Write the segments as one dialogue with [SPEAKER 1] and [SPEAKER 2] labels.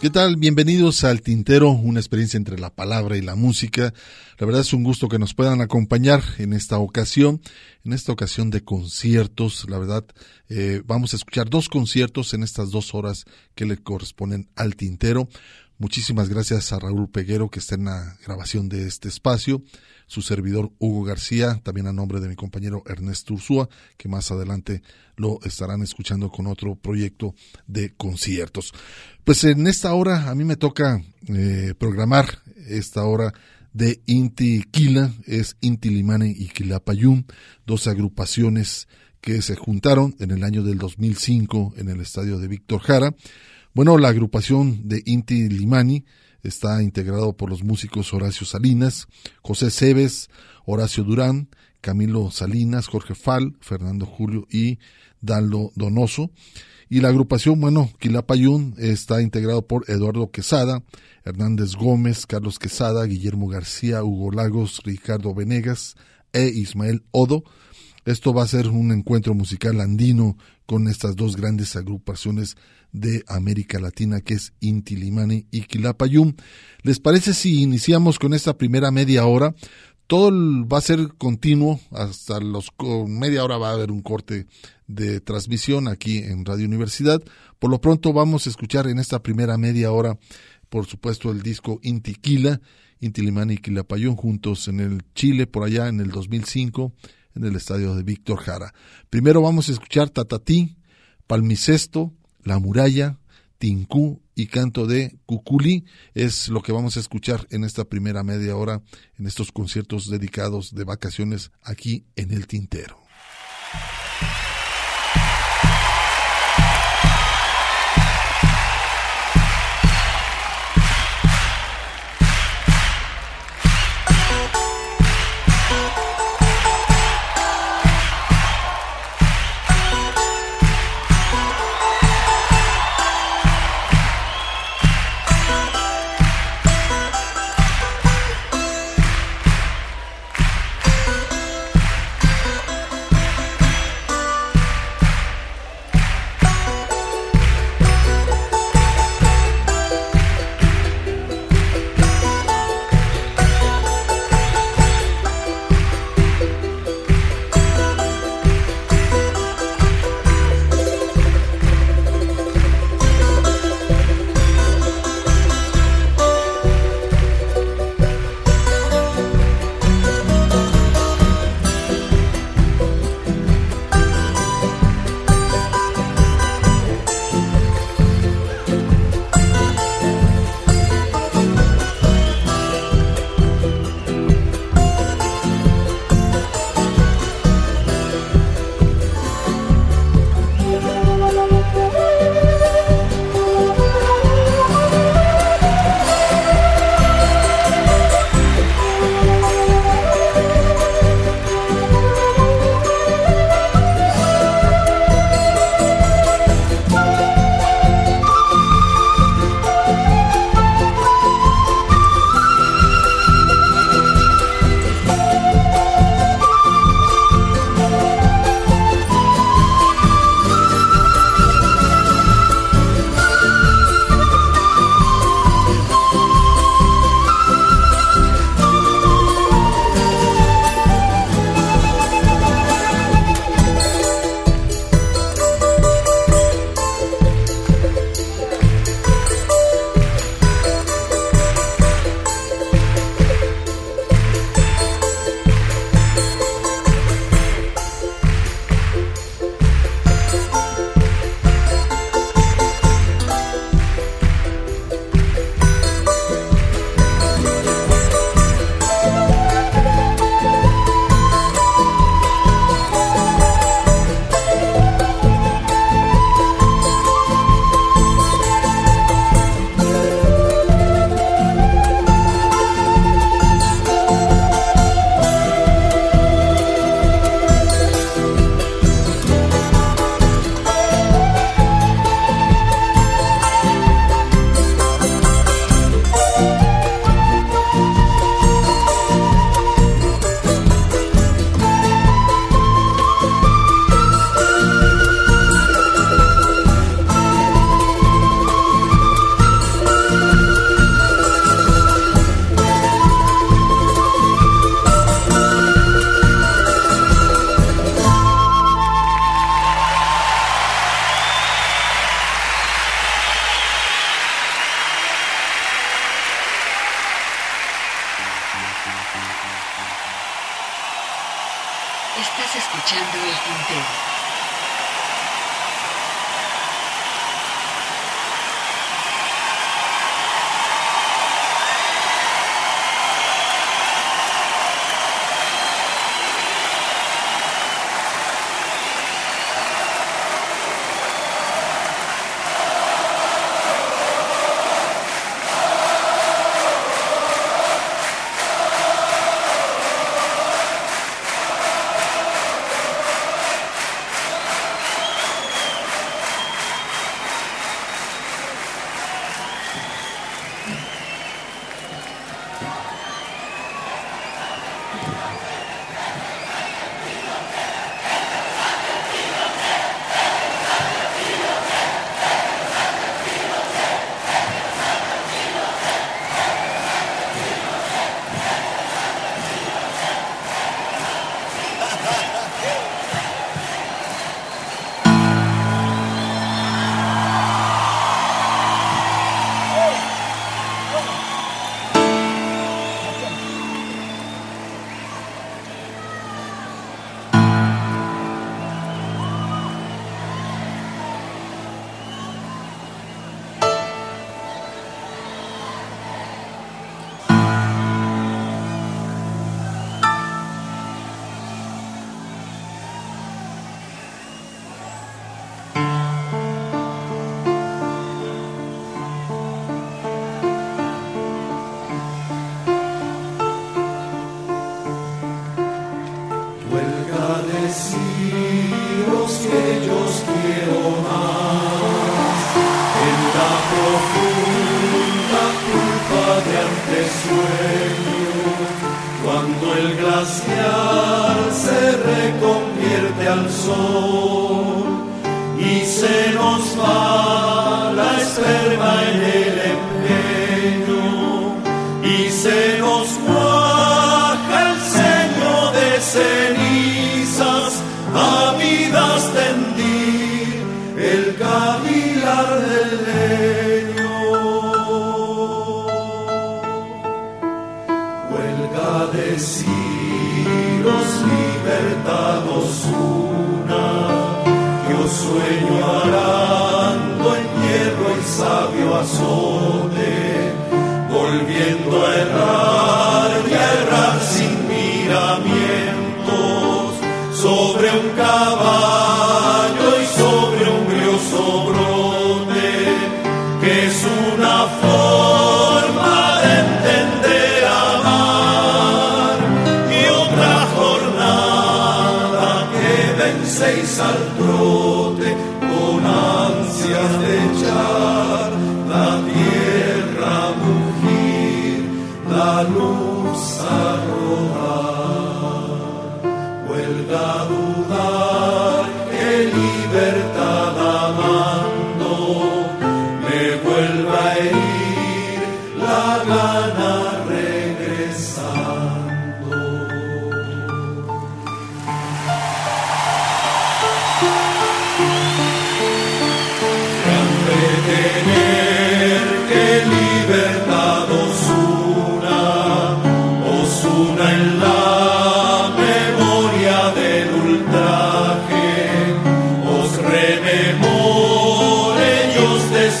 [SPEAKER 1] ¿Qué tal? Bienvenidos al Tintero, una experiencia entre la palabra y la música. La verdad es un gusto que nos puedan acompañar en esta ocasión, en esta ocasión de conciertos. La verdad, eh, vamos a escuchar dos conciertos en estas dos horas que le corresponden al Tintero. Muchísimas gracias a Raúl Peguero que está en la grabación de este espacio su servidor Hugo García, también a nombre de mi compañero Ernesto Ursúa, que más adelante lo estarán escuchando con otro proyecto de conciertos. Pues en esta hora a mí me toca eh, programar esta hora de Inti Quila, es Inti Limane y Quilapayún, dos agrupaciones que se juntaron en el año del 2005 en el estadio de Víctor Jara. Bueno, la agrupación de Inti Limani está integrado por los músicos Horacio Salinas, José Cebes, Horacio Durán, Camilo Salinas, Jorge Fal, Fernando Julio y Dalo Donoso. Y la agrupación, bueno, Quilapayún está integrado por Eduardo Quesada, Hernández Gómez, Carlos Quesada, Guillermo García, Hugo Lagos, Ricardo Venegas e Ismael Odo. Esto va a ser un encuentro musical andino con estas dos grandes agrupaciones de América Latina, que es Inti Limani y Quilapayún. ¿Les parece si iniciamos con esta primera media hora? Todo va a ser continuo, hasta los media hora va a haber un corte de transmisión aquí en Radio Universidad. Por lo pronto vamos a escuchar en esta primera media hora, por supuesto, el disco Inti Quila, Inti Limani y Quilapayún juntos en el Chile, por allá en el 2005, en el estadio de Víctor Jara. Primero vamos a escuchar Tatatí, Palmicesto, La Muralla, Tincú y canto de Cuculi es lo que vamos a escuchar en esta primera media hora en estos conciertos dedicados de vacaciones aquí en el Tintero.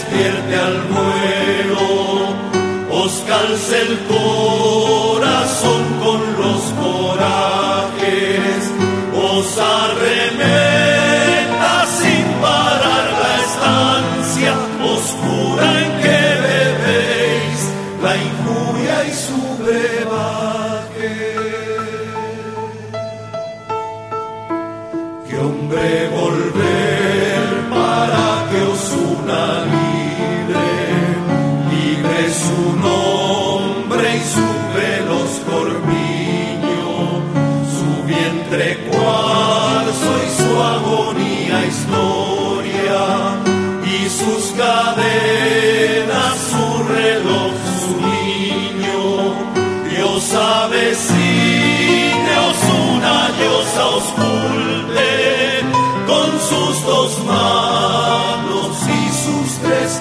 [SPEAKER 2] despierte al vuelo, os calce el corazón.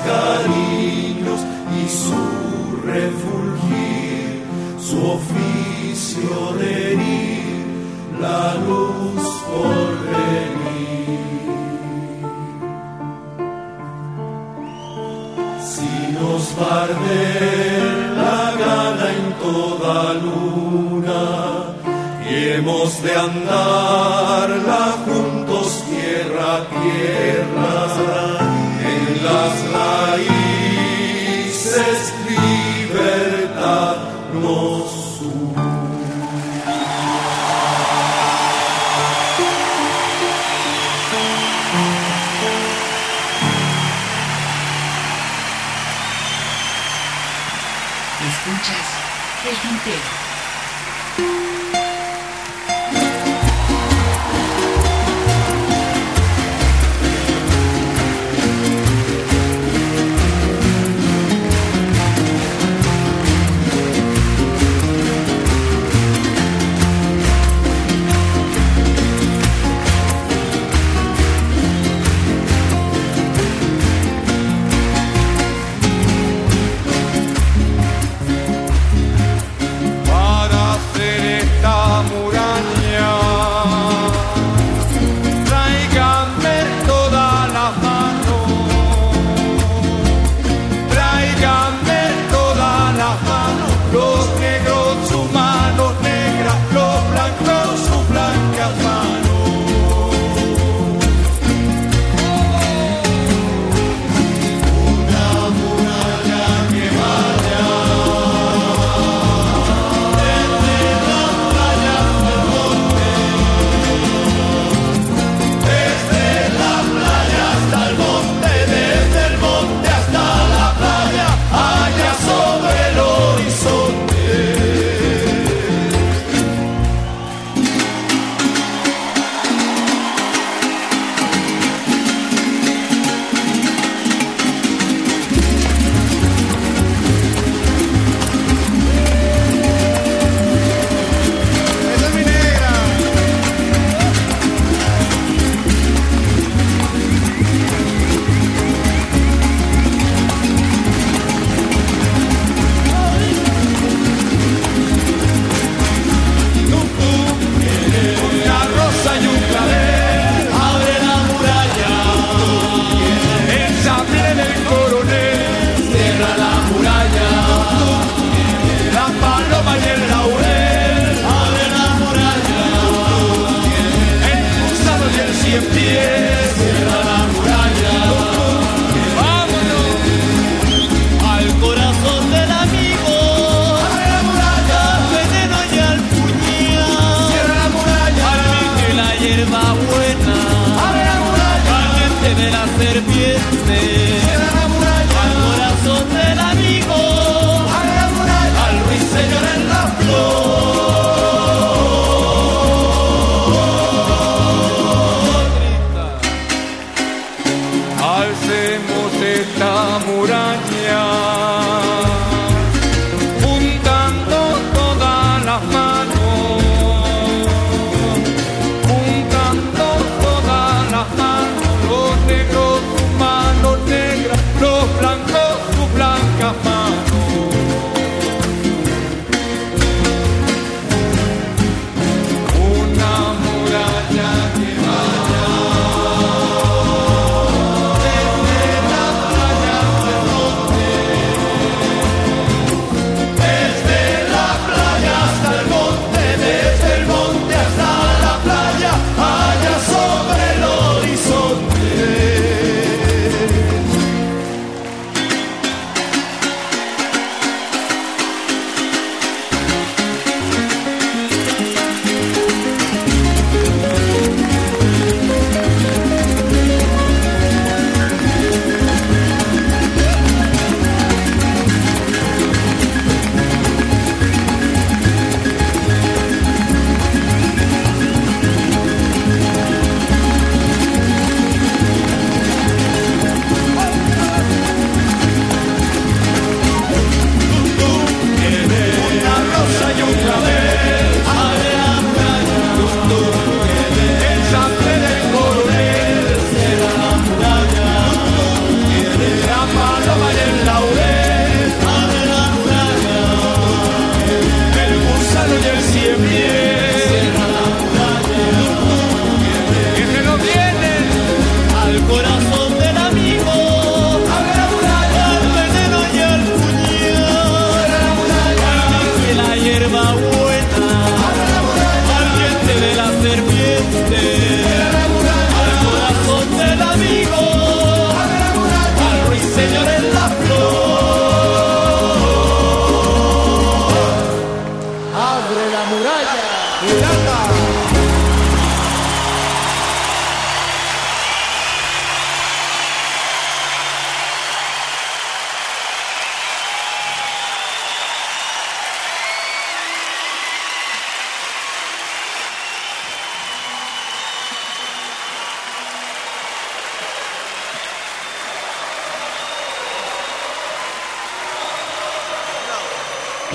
[SPEAKER 3] cariños y su refugir, su oficio de herir, la luz por venir.
[SPEAKER 4] Si nos barde la gana en toda luna, y hemos de andarla juntos tierra a tierra en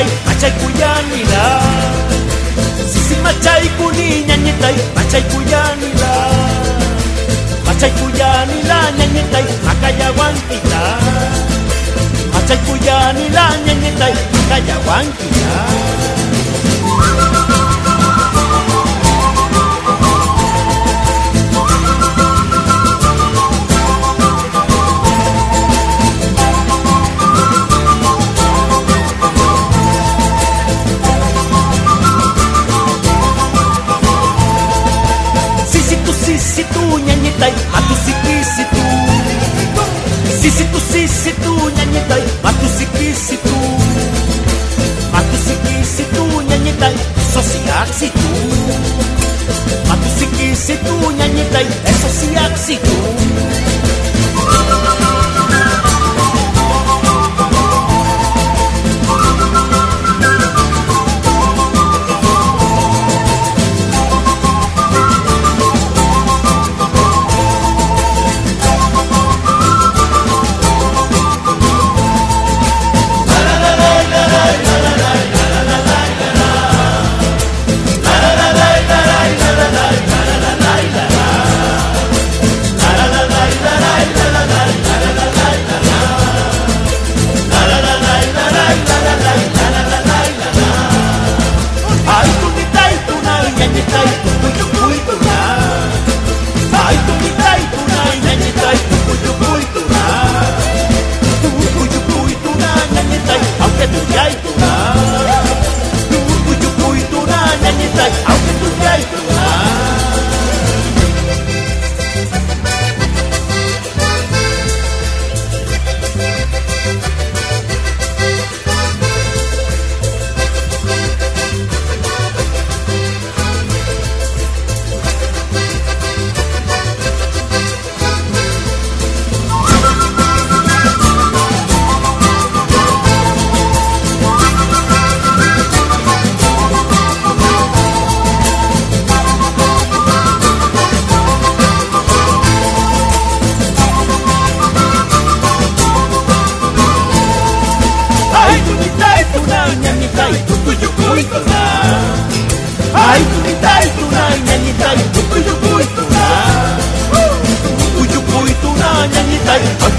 [SPEAKER 4] nyanyitai
[SPEAKER 5] macai ku yanila
[SPEAKER 6] sisi macai ku ni nyanyitai macai ku yanila macai ku yanila nyanyitai makayawan kita macai ku yanila nyanyitai makayawan kita nyanyi tay matu siki situ matu siki situ nyanyi tay sosiak situ matu siki situ nyanyi tay eh sosiak situ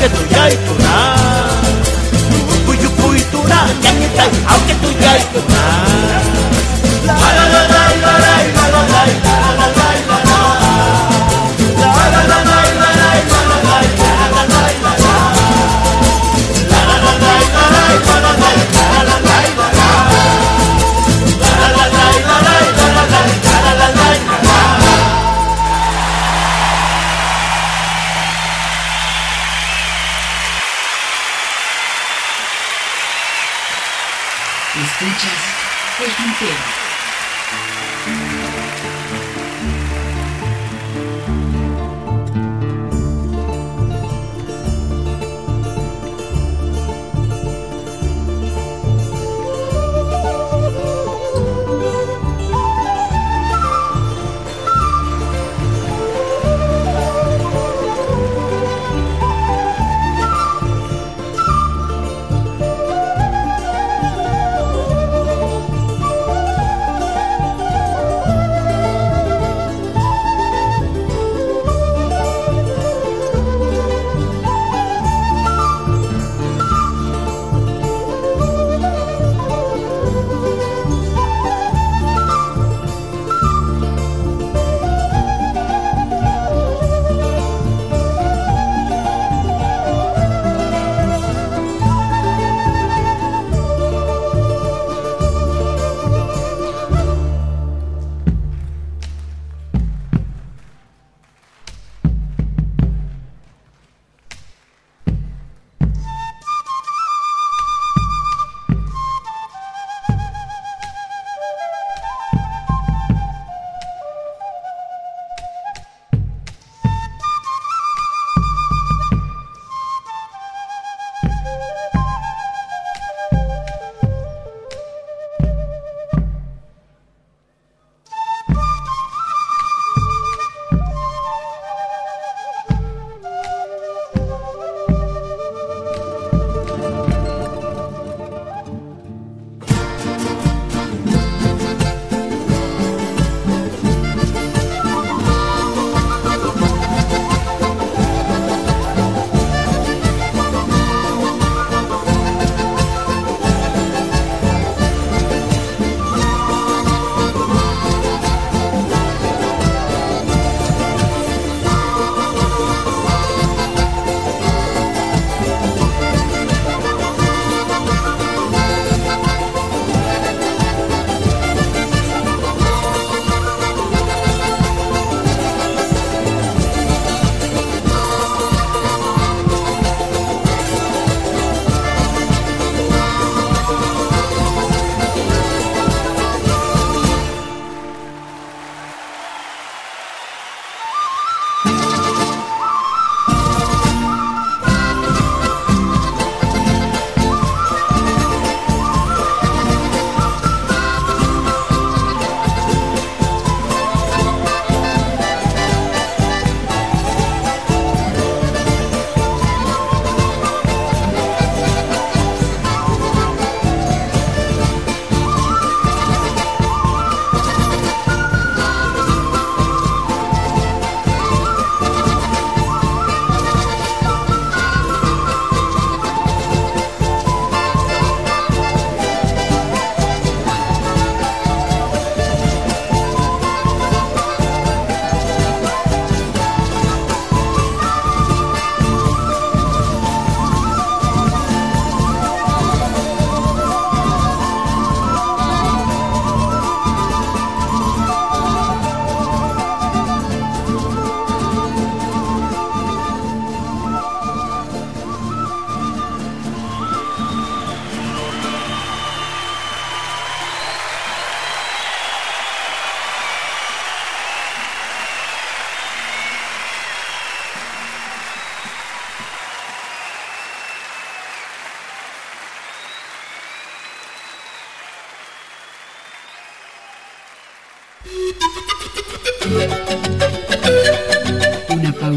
[SPEAKER 6] aunque tú ya y tú na. Puyu puyu tú na, ya que tal, aunque tú ya y tú na.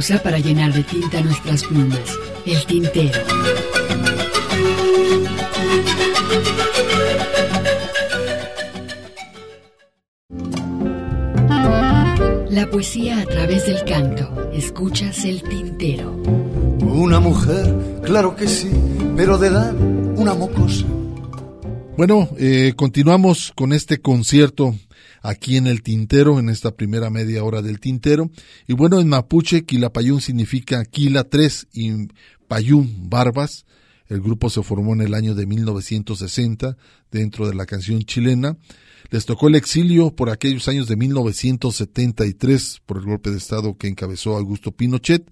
[SPEAKER 5] Pausa para llenar de tinta nuestras plumas. El tintero. La poesía a través del canto. Escuchas el tintero.
[SPEAKER 7] Una mujer, claro que sí, pero de edad una mocosa.
[SPEAKER 1] Bueno, eh, continuamos con este concierto aquí en el Tintero, en esta primera media hora del Tintero. Y bueno, en mapuche, Quilapayún significa Quila 3 y Payún Barbas. El grupo se formó en el año de 1960 dentro de la canción chilena. Les tocó el exilio por aquellos años de 1973 por el golpe de Estado que encabezó Augusto Pinochet.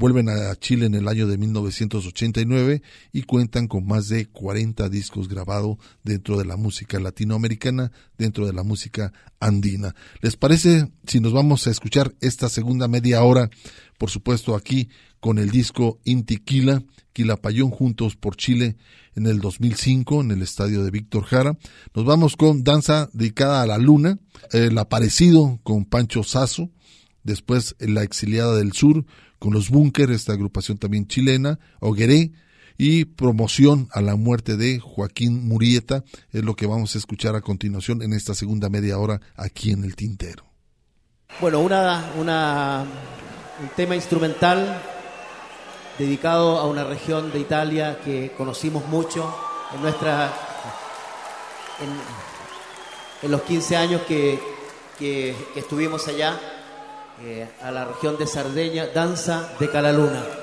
[SPEAKER 1] Vuelven a Chile en el año de 1989 y cuentan con más de 40 discos grabados dentro de la música latinoamericana, dentro de la música andina. ¿Les parece si nos vamos a escuchar esta segunda media hora, por supuesto aquí con el disco Intiquila, Quilapayón Juntos por Chile en el 2005 en el estadio de Víctor Jara. Nos vamos con Danza dedicada a la luna, el aparecido con Pancho Sazo, después La exiliada del sur con los Búnker, esta agrupación también chilena, Ogueré, y promoción a la muerte de Joaquín Murieta, es lo que vamos a escuchar a continuación en esta segunda media hora aquí en el Tintero.
[SPEAKER 8] Bueno, una, un tema instrumental dedicado a una región de Italia que conocimos mucho en nuestra en, los 15 años que, que estuvimos allá eh, a la región de Sardeña, Danza de Calaluna.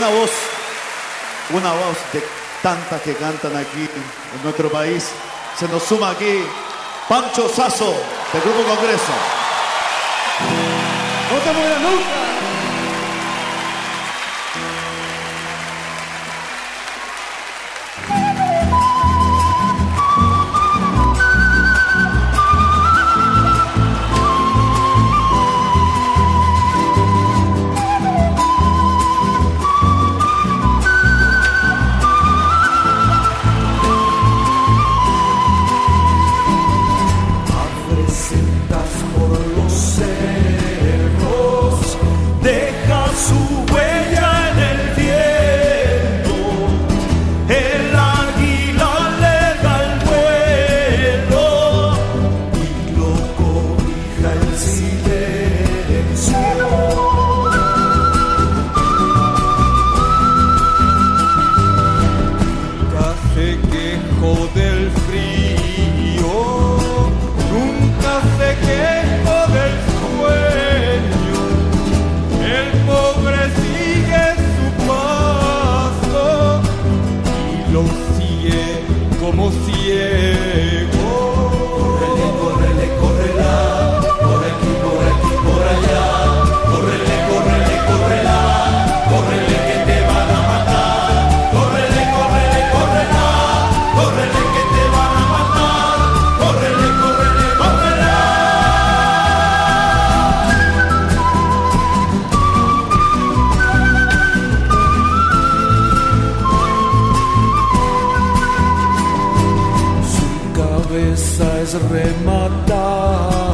[SPEAKER 2] una voz, una voz de tantas que cantan aquí en nuestro país. Se nos suma aquí Pancho Sazo del Grupo Congreso.
[SPEAKER 9] cabezas
[SPEAKER 4] rematadas.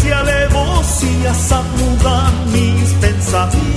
[SPEAKER 4] si alevosía sacudan mis pensamientos.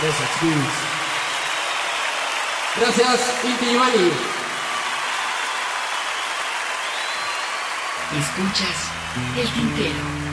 [SPEAKER 10] Gracias, Chris. Gracias, Inti Giovanni.
[SPEAKER 2] Escuchas el tintero.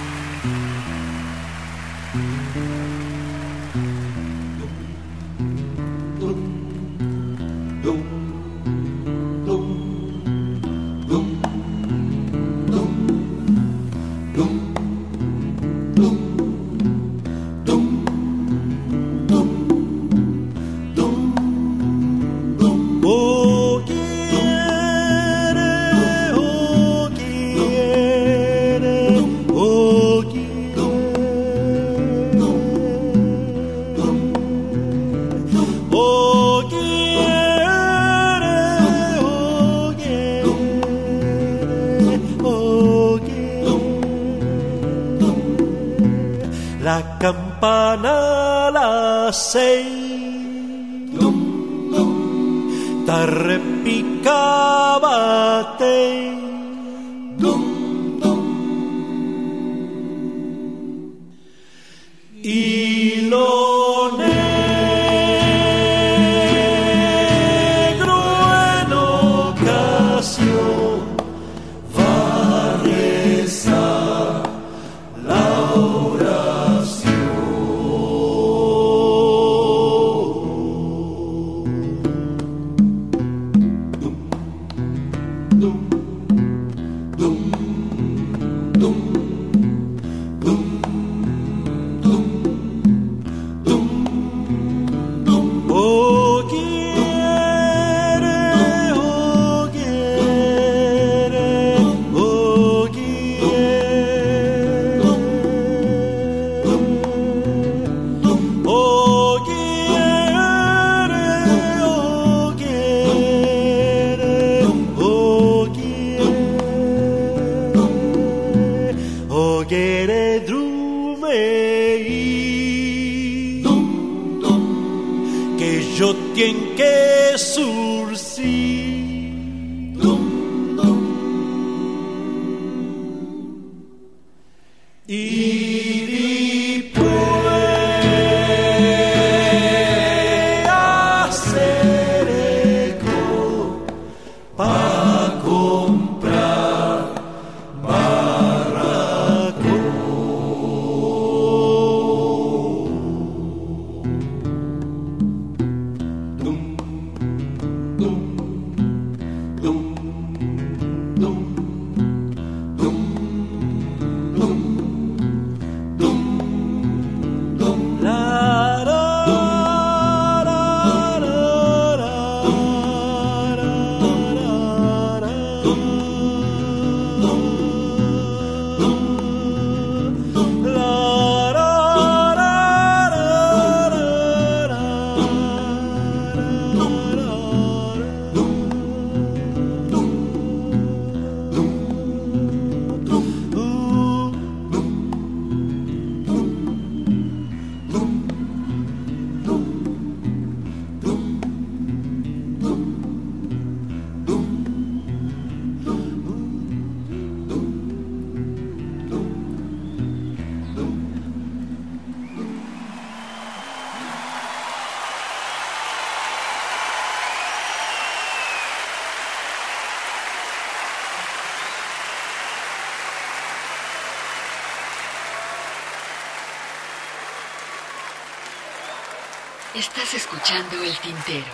[SPEAKER 5] Estás escuchando el tintero.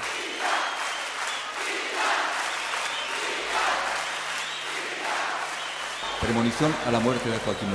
[SPEAKER 2] Premonición a la muerte de Joaquín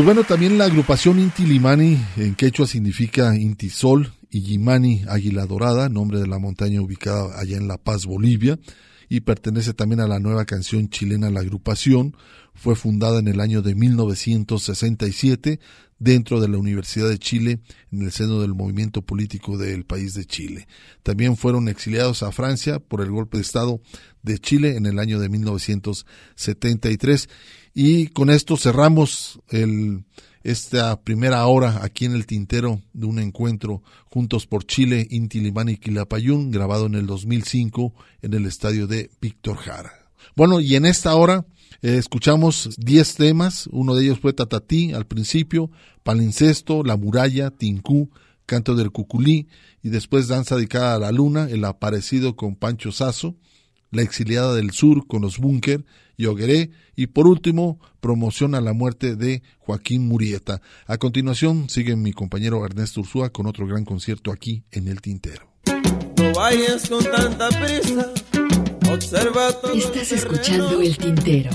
[SPEAKER 1] Pues bueno, también la agrupación Inti Limani en quechua significa Inti Sol y Yimani Águila Dorada, nombre de la montaña ubicada allá en La Paz, Bolivia, y pertenece también a la nueva canción chilena La Agrupación. Fue fundada en el año de 1967 dentro de la Universidad de Chile en el seno del movimiento político del país de Chile. También fueron exiliados a Francia por el golpe de Estado de Chile en el año de 1973 y con esto cerramos el, esta primera hora aquí en el tintero de un encuentro juntos por Chile, Inti Limani y Quilapayún, grabado en el 2005 en el estadio de Víctor Jara. Bueno, y en esta hora eh, escuchamos 10 temas, uno de ellos fue Tatatí al principio, Palincesto, La Muralla, Tincú, Canto del Cuculí, y después Danza dedicada a la Luna, El Aparecido con Pancho Sazo, La Exiliada del Sur con los Búnker, Yogueré y por último promoción a la muerte de Joaquín Murieta. A continuación sigue mi compañero Ernesto Ursúa con otro gran concierto aquí en El Tintero.
[SPEAKER 11] No vayas con tanta prisa, observa todo
[SPEAKER 5] Estás escuchando El Tintero.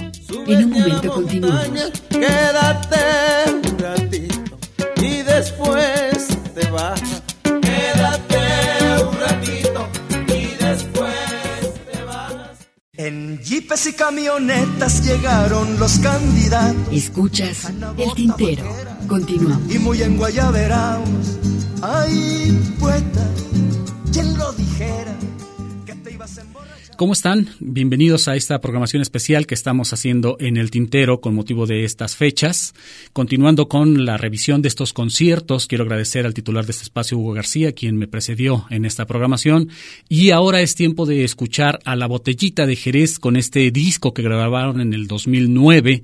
[SPEAKER 5] En un momento continuamos.
[SPEAKER 11] Quédate un ratito y después te vas.
[SPEAKER 12] En jeepes y camionetas llegaron los candidatos.
[SPEAKER 5] Escuchas El Tintero. Continuamos.
[SPEAKER 12] Y muy en Guayaberaos,
[SPEAKER 13] ¿Cómo están? Bienvenidos a esta programación especial que estamos haciendo en el Tintero con motivo de estas fechas. Continuando con la revisión de estos conciertos, quiero agradecer al titular de este espacio, Hugo García, quien me precedió en esta programación. Y ahora es tiempo de escuchar a la botellita de Jerez con este disco que grabaron en el 2009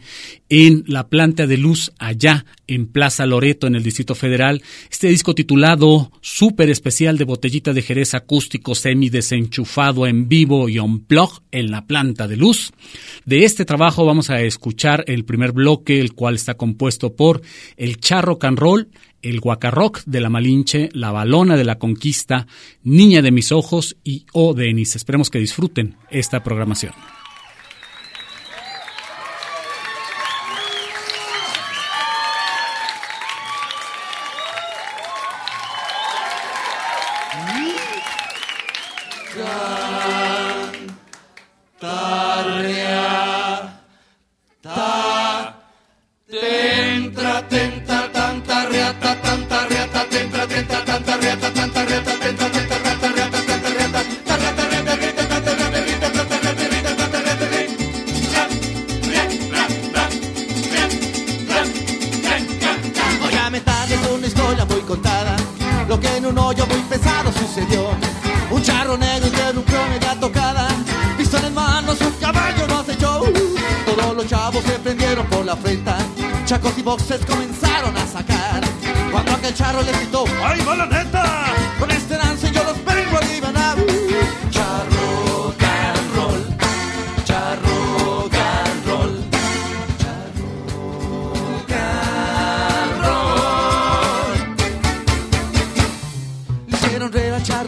[SPEAKER 13] en la planta de luz allá en Plaza Loreto, en el Distrito Federal. Este disco titulado Súper Especial de Botellita de Jerez acústico semi desenchufado en vivo y on plug en la planta de luz. De este trabajo vamos a escuchar el primer bloque, el cual está compuesto por el charro can roll, el guacarrock de la Malinche, la balona de la conquista, niña de mis ojos y O Denis. Esperemos que disfruten esta programación.
[SPEAKER 14] Hoyo muy pesado sucedió. Un charro negro interrumpió media tocada. Pistola en manos, un caballo no acechó. Todos los chavos se prendieron por la frente. Chacos y boxes comenzaron a sacar. Cuando aquel charro le gritó, ¡Ay, va neta!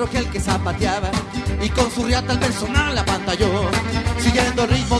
[SPEAKER 14] Charro que el que zapateaba y con su riata el personal la pantalló. Siguiendo el ritmo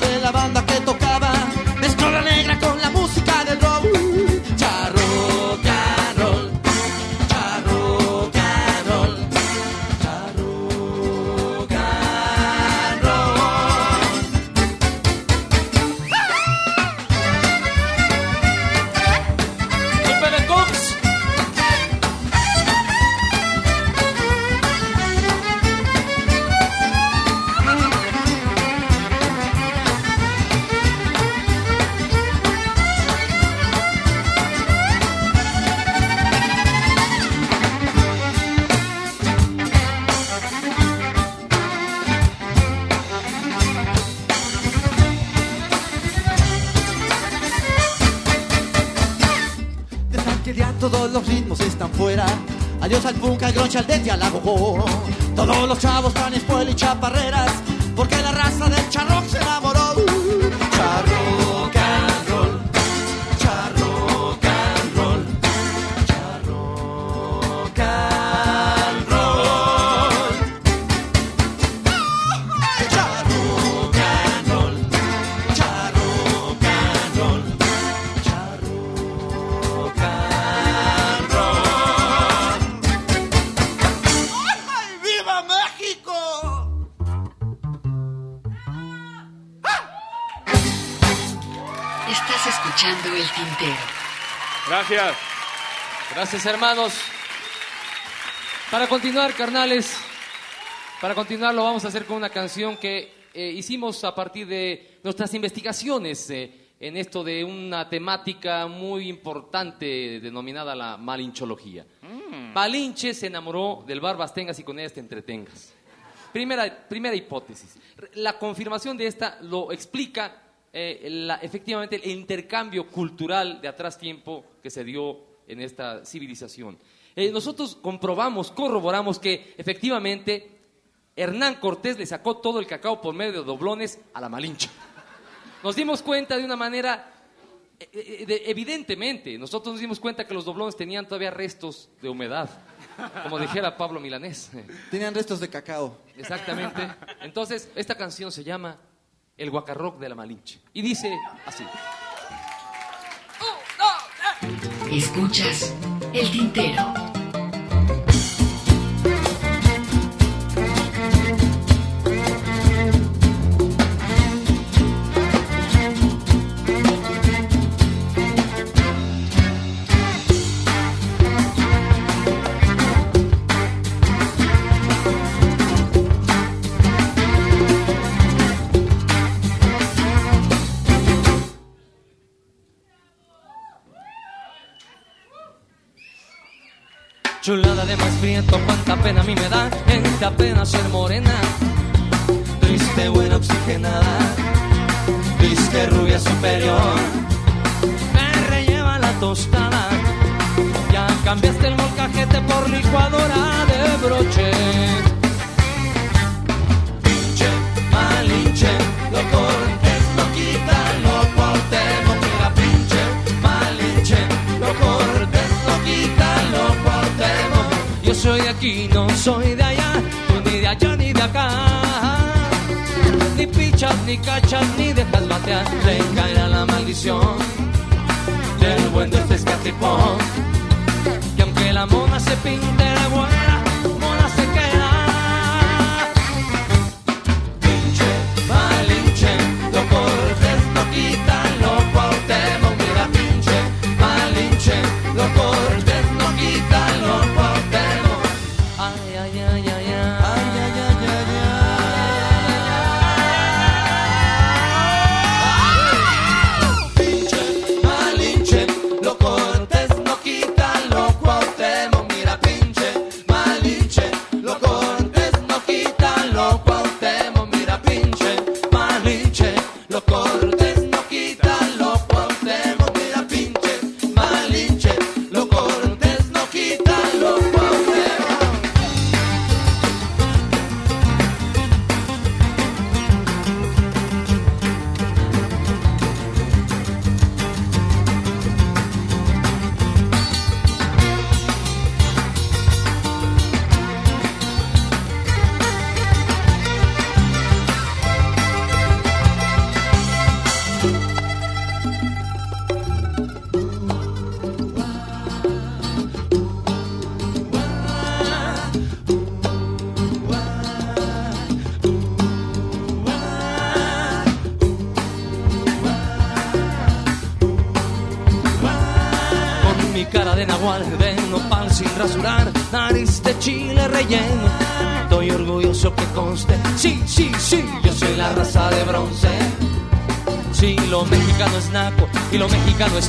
[SPEAKER 14] punk, al grunge, al agogó. Todos los chavos están espuela y chaparreras. Porque la raza del charro se enamoró.
[SPEAKER 5] El tintero.
[SPEAKER 15] Gracias. Gracias, hermanos. Para continuar, carnales, para continuar lo vamos a hacer con una canción que eh, hicimos a partir de nuestras investigaciones eh, en esto de una temática muy importante denominada la malinchología. Malinche se enamoró del Barbas Tengas y con ella te entretengas. Primera, primera hipótesis. La confirmación de esta lo explica eh, la- efectivamente el intercambio cultural de atrás tiempo que se dio en esta civilización. Eh, nosotros comprobamos, corroboramos que efectivamente Hernán Cortés le sacó todo el cacao por medio de doblones a la Malinche. Nos dimos cuenta de una manera, eh, eh, de- evidentemente, nosotros nos dimos cuenta que los doblones tenían todavía restos de humedad, como dijera Pablo Milanés.
[SPEAKER 14] Tenían restos de cacao.
[SPEAKER 15] Exactamente. Entonces, esta canción se llama El Guacarroc de la Malinche. Y dice así.
[SPEAKER 5] Escuchas el tintero.
[SPEAKER 15] Chulada de más prieto, cuánta pena a mí me da Gente apenas ser morena. Triste, buena, oxigenada Triste, rubia superior. Me relleva la tostada Ya cambiaste el molcajete por licuadora de broche. Pinche, malinche, lo cortes, no quita, lo cortemos soy de aquí, no soy de allá ni de allá ni de acá. Ni pichas, ni cachas, ni dejas batear Le caerá la maldición Del buen de este escatripón Que aunque la mona se pinte de buena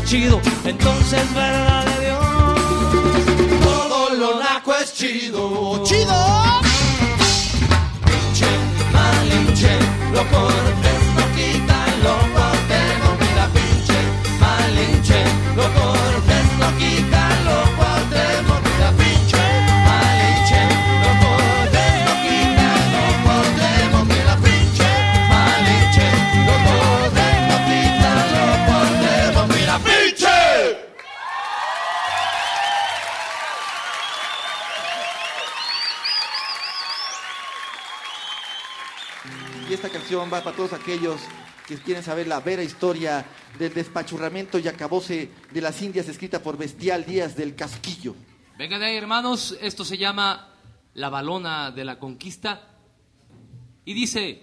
[SPEAKER 15] chido,
[SPEAKER 14] aquellos que quieren saber la vera historia del despachurramiento y acabose de las Indias escrita por Bestial Díaz del Casquillo.
[SPEAKER 15] Venga de ahí, hermanos, esto se llama La balona de la conquista y dice,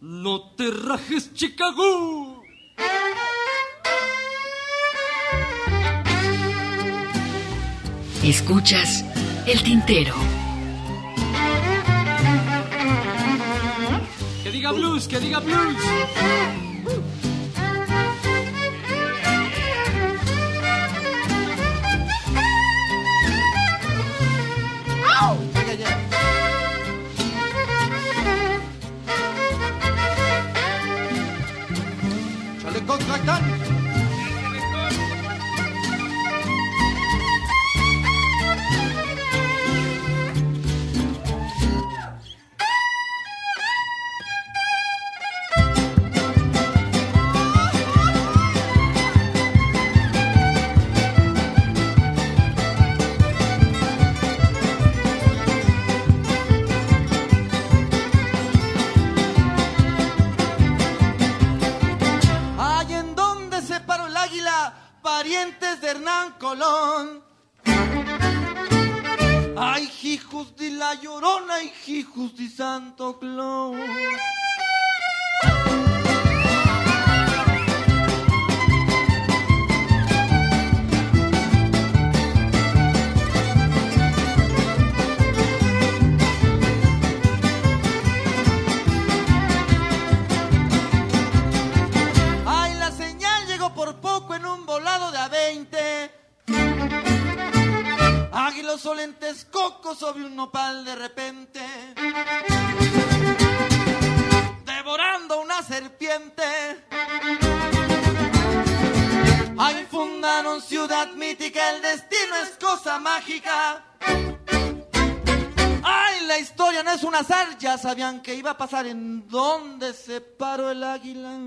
[SPEAKER 15] no te rajes, Chicago.
[SPEAKER 5] Escuchas el tintero.
[SPEAKER 15] Diga blues, que diga blues.
[SPEAKER 14] Chaleco Tractán. De la llorona, ay, hijos de Santo Claus. Ya sabían que iba a pasar en donde se paró el águila.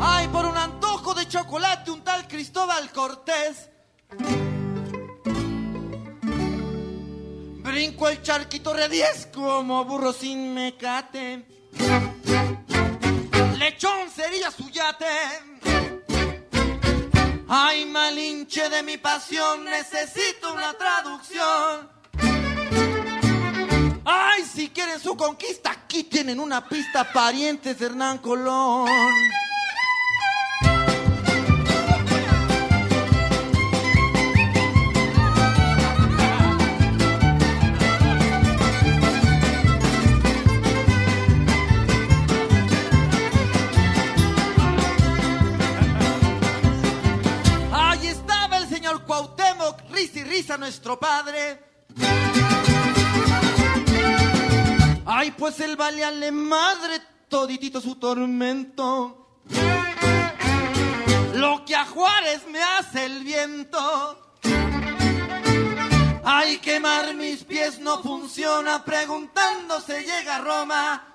[SPEAKER 14] Ay, por un antojo de chocolate, un tal Cristóbal Cortés. Brinco el charquito re 10 como burro sin mecate. Lechón sería su yate. Ay, malinche de mi pasión, necesito una traducción. Ay, si quieren su conquista, aquí tienen una pista, parientes de Hernán Colón. Risa nuestro padre. Ay, pues él vale a la madre toditito su tormento. Lo que a Juárez me hace el viento. Ay, quemar mis pies no funciona, preguntándose llega a Roma.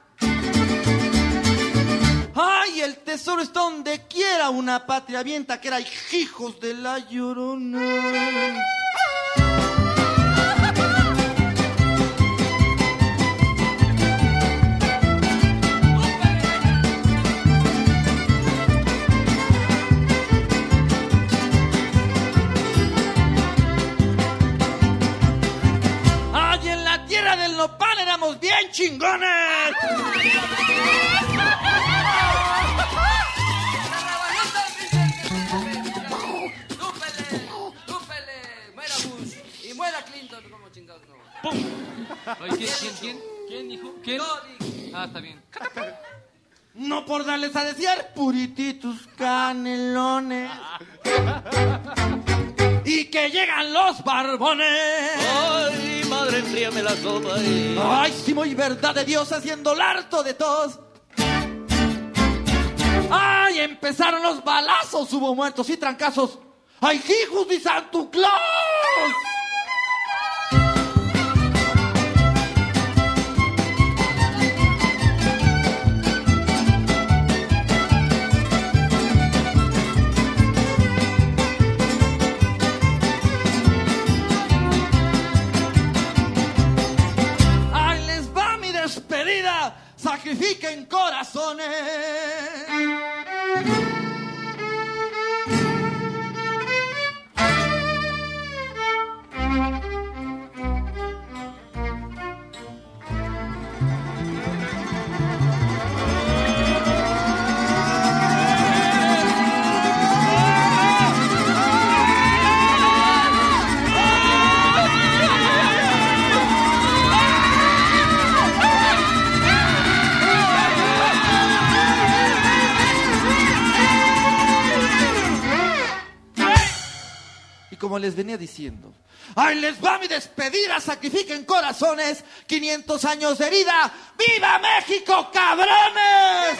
[SPEAKER 14] Ay, el tesoro está donde quiera, una patria avienta que era hijos de la llorona. Bien chingones.
[SPEAKER 15] ¿quién, dijo? Ah, está bien.
[SPEAKER 14] No por darles a desear purititos canelones. Y que llegan los barbones.
[SPEAKER 6] Ay, madre, enfríame la sopa. eh.
[SPEAKER 14] Ay, sí, muy verdad de Dios haciendo el harto de tos. Ay, empezaron los balazos, hubo muertos y trancazos. Ay, hijos de Santo diciendo. ¡Ahí les va mi despedida! ¡Sacrifiquen corazones! ¡500 años de herida! ¡Viva México, cabrones!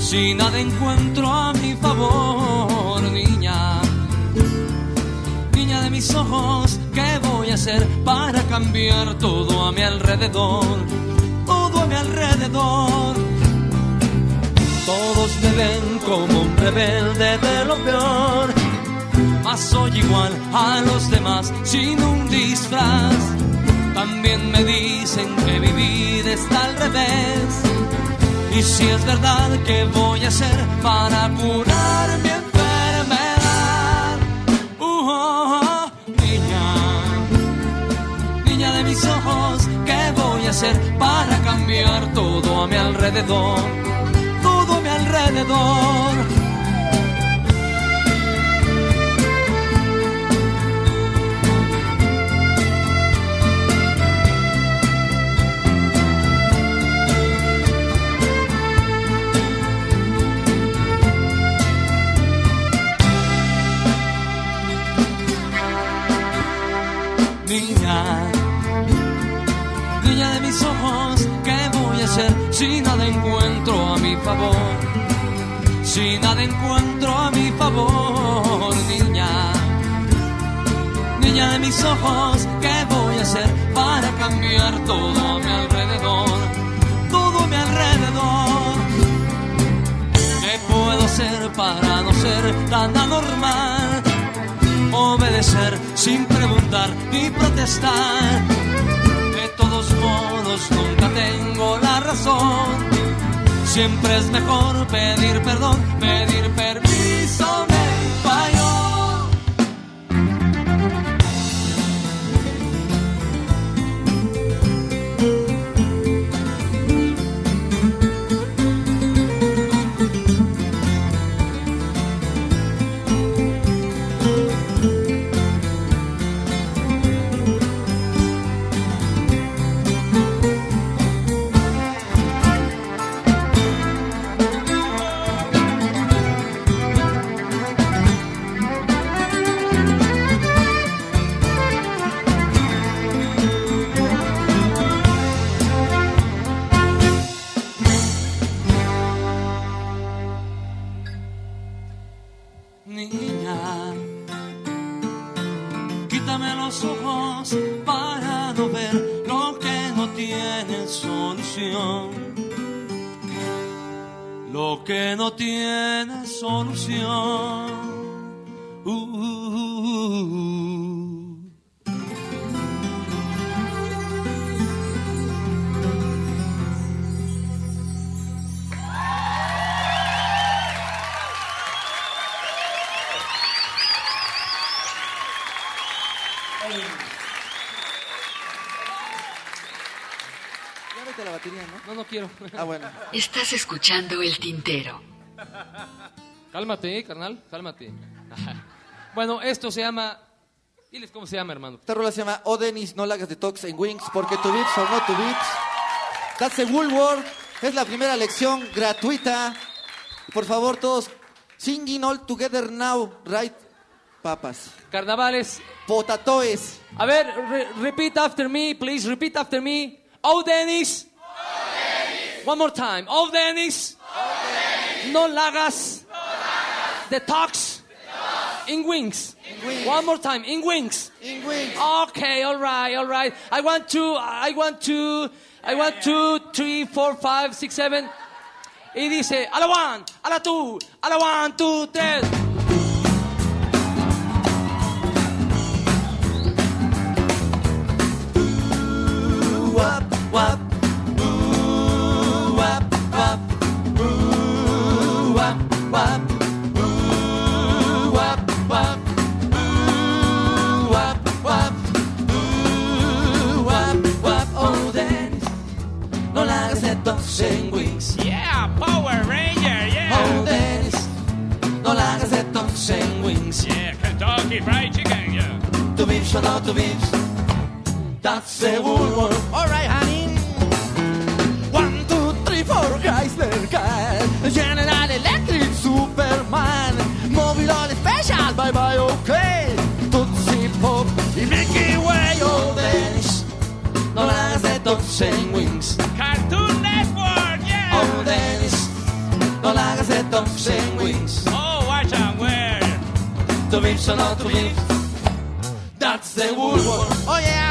[SPEAKER 15] Si nada encuentro a mi favor, niña. Niña de mis ojos, ¿qué voy a hacer para cambiar todo a mi alrededor? Todo a mi alrededor. Todos me ven como un rebelde de lo peor mas soy igual a los demás sin un disfraz. También me dicen que mi vida está al revés. Y si es verdad, ¿qué voy a hacer para curar mi enfermedad? Uh, oh, oh, niña, niña de mis ojos, ¿qué voy a hacer para cambiar todo a mi alrededor? Todo a mi alrededor. Si nada encuentro a mi favor? Si nada encuentro a mi favor, niña, niña de mis ojos, ¿qué voy a hacer para cambiar todo a mi alrededor? Todo a mi alrededor. ¿Qué puedo hacer para no ser tan anormal? obedecer sin preguntar ni protestar. Todos modos nunca tengo la razón. Siempre es mejor pedir perdón, pedir permiso me. Quiero.
[SPEAKER 14] Ah, bueno.
[SPEAKER 5] Estás escuchando el tintero.
[SPEAKER 15] Cálmate, eh, carnal, cálmate. Bueno, esto se llama... Diles cómo se llama, hermano.
[SPEAKER 14] Esta rola se llama Oh Dennis, no la hagas de Tox en Wings, porque tu beats o no tu beats. That's a Woolworth. Es la primera lección gratuita. Por favor, todos singing all together now, right? Papas.
[SPEAKER 15] Carnavales.
[SPEAKER 14] Potatoes.
[SPEAKER 15] A ver, re- repeat after me, please. Repeat after me. Oh, Dennis. One more time. Oh, Dennis. No lagas. The talks. In wings. One more time. In wings.
[SPEAKER 14] In wings.
[SPEAKER 15] Okay, all right, all right. I want to, I want to, I want two, three, four, five, six, seven. Y dice, a la one, a la two, a la one, two, tres.
[SPEAKER 14] Tox Wings.
[SPEAKER 16] Yeah, Power Ranger, yeah.
[SPEAKER 14] Oh, Dennis, no la hagas de Tox en Wings.
[SPEAKER 16] Yeah, Kentucky Fried Chicken, yeah.
[SPEAKER 14] Tu bips o no tu bips. That's the Woolworth. Alright, honey. One, two, three, four, Chrysler car. General Electric, Superman. Mobilol Special, bye bye, okay. Tootsie Pop y Mickey Way. Oh, Dennis, no la hagas de Tox en Wings. No la hagas de Tox en Wings.
[SPEAKER 16] Oh, watch out, where?
[SPEAKER 14] Tu bips o no tu bips. That's the Woolworth. Oh, yeah,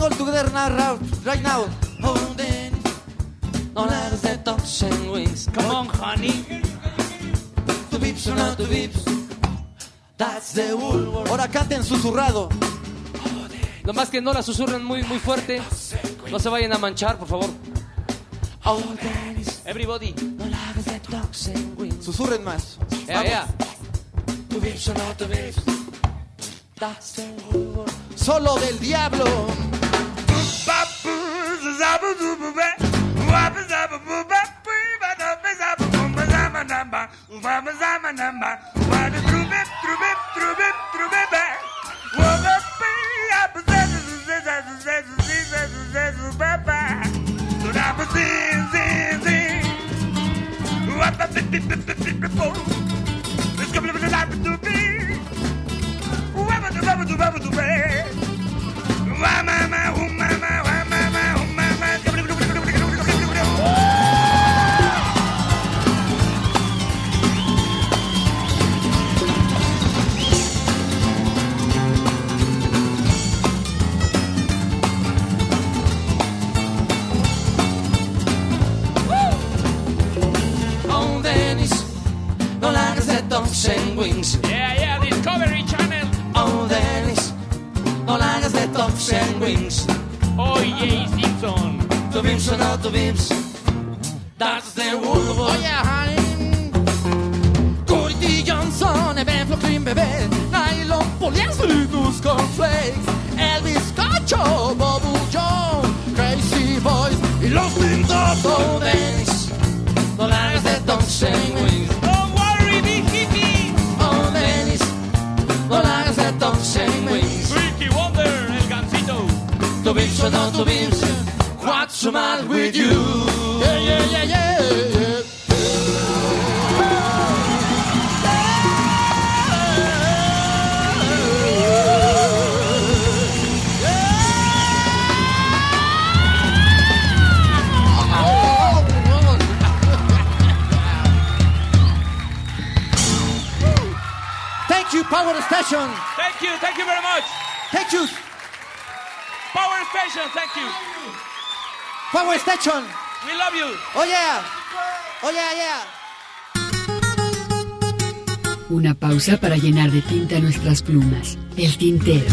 [SPEAKER 14] all together now, right now. No la hagas de Tox en Wings.
[SPEAKER 16] Come on, honey.
[SPEAKER 14] Tu vips o no tu vips. That's the Woolworth. Ahora canten susurrado.
[SPEAKER 15] Nomás que no la susurren muy, muy fuerte. No se vayan a manchar, por favor. Everybody.
[SPEAKER 14] Susurren más.
[SPEAKER 15] Yeah, yeah.
[SPEAKER 14] Tu vips o no tu vips. That's the Woolworth. Solo del diablo. Oh,
[SPEAKER 5] Pausa para llenar de tinta nuestras plumas. El tintero.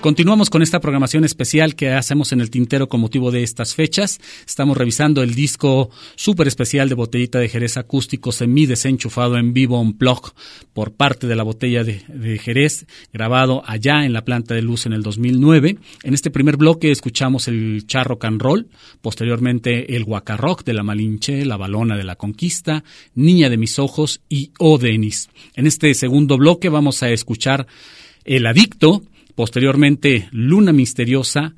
[SPEAKER 5] Continuamos
[SPEAKER 17] con
[SPEAKER 13] esta programación especial que hacemos en el tintero con motivo de estas fechas. Estamos revisando el disco súper especial de Botellita de Jerez acústico semi desenchufado en vivo on plug por parte de la Botella de, Jerez, grabado allá en la planta de luz en el 2009. En este primer bloque escuchamos el charro can roll, posteriormente el guacarrock de la Malinche, la balona de la conquista, Niña de mis ojos y O Denis. En este segundo bloque vamos a escuchar El adicto, posteriormente Luna Misteriosa,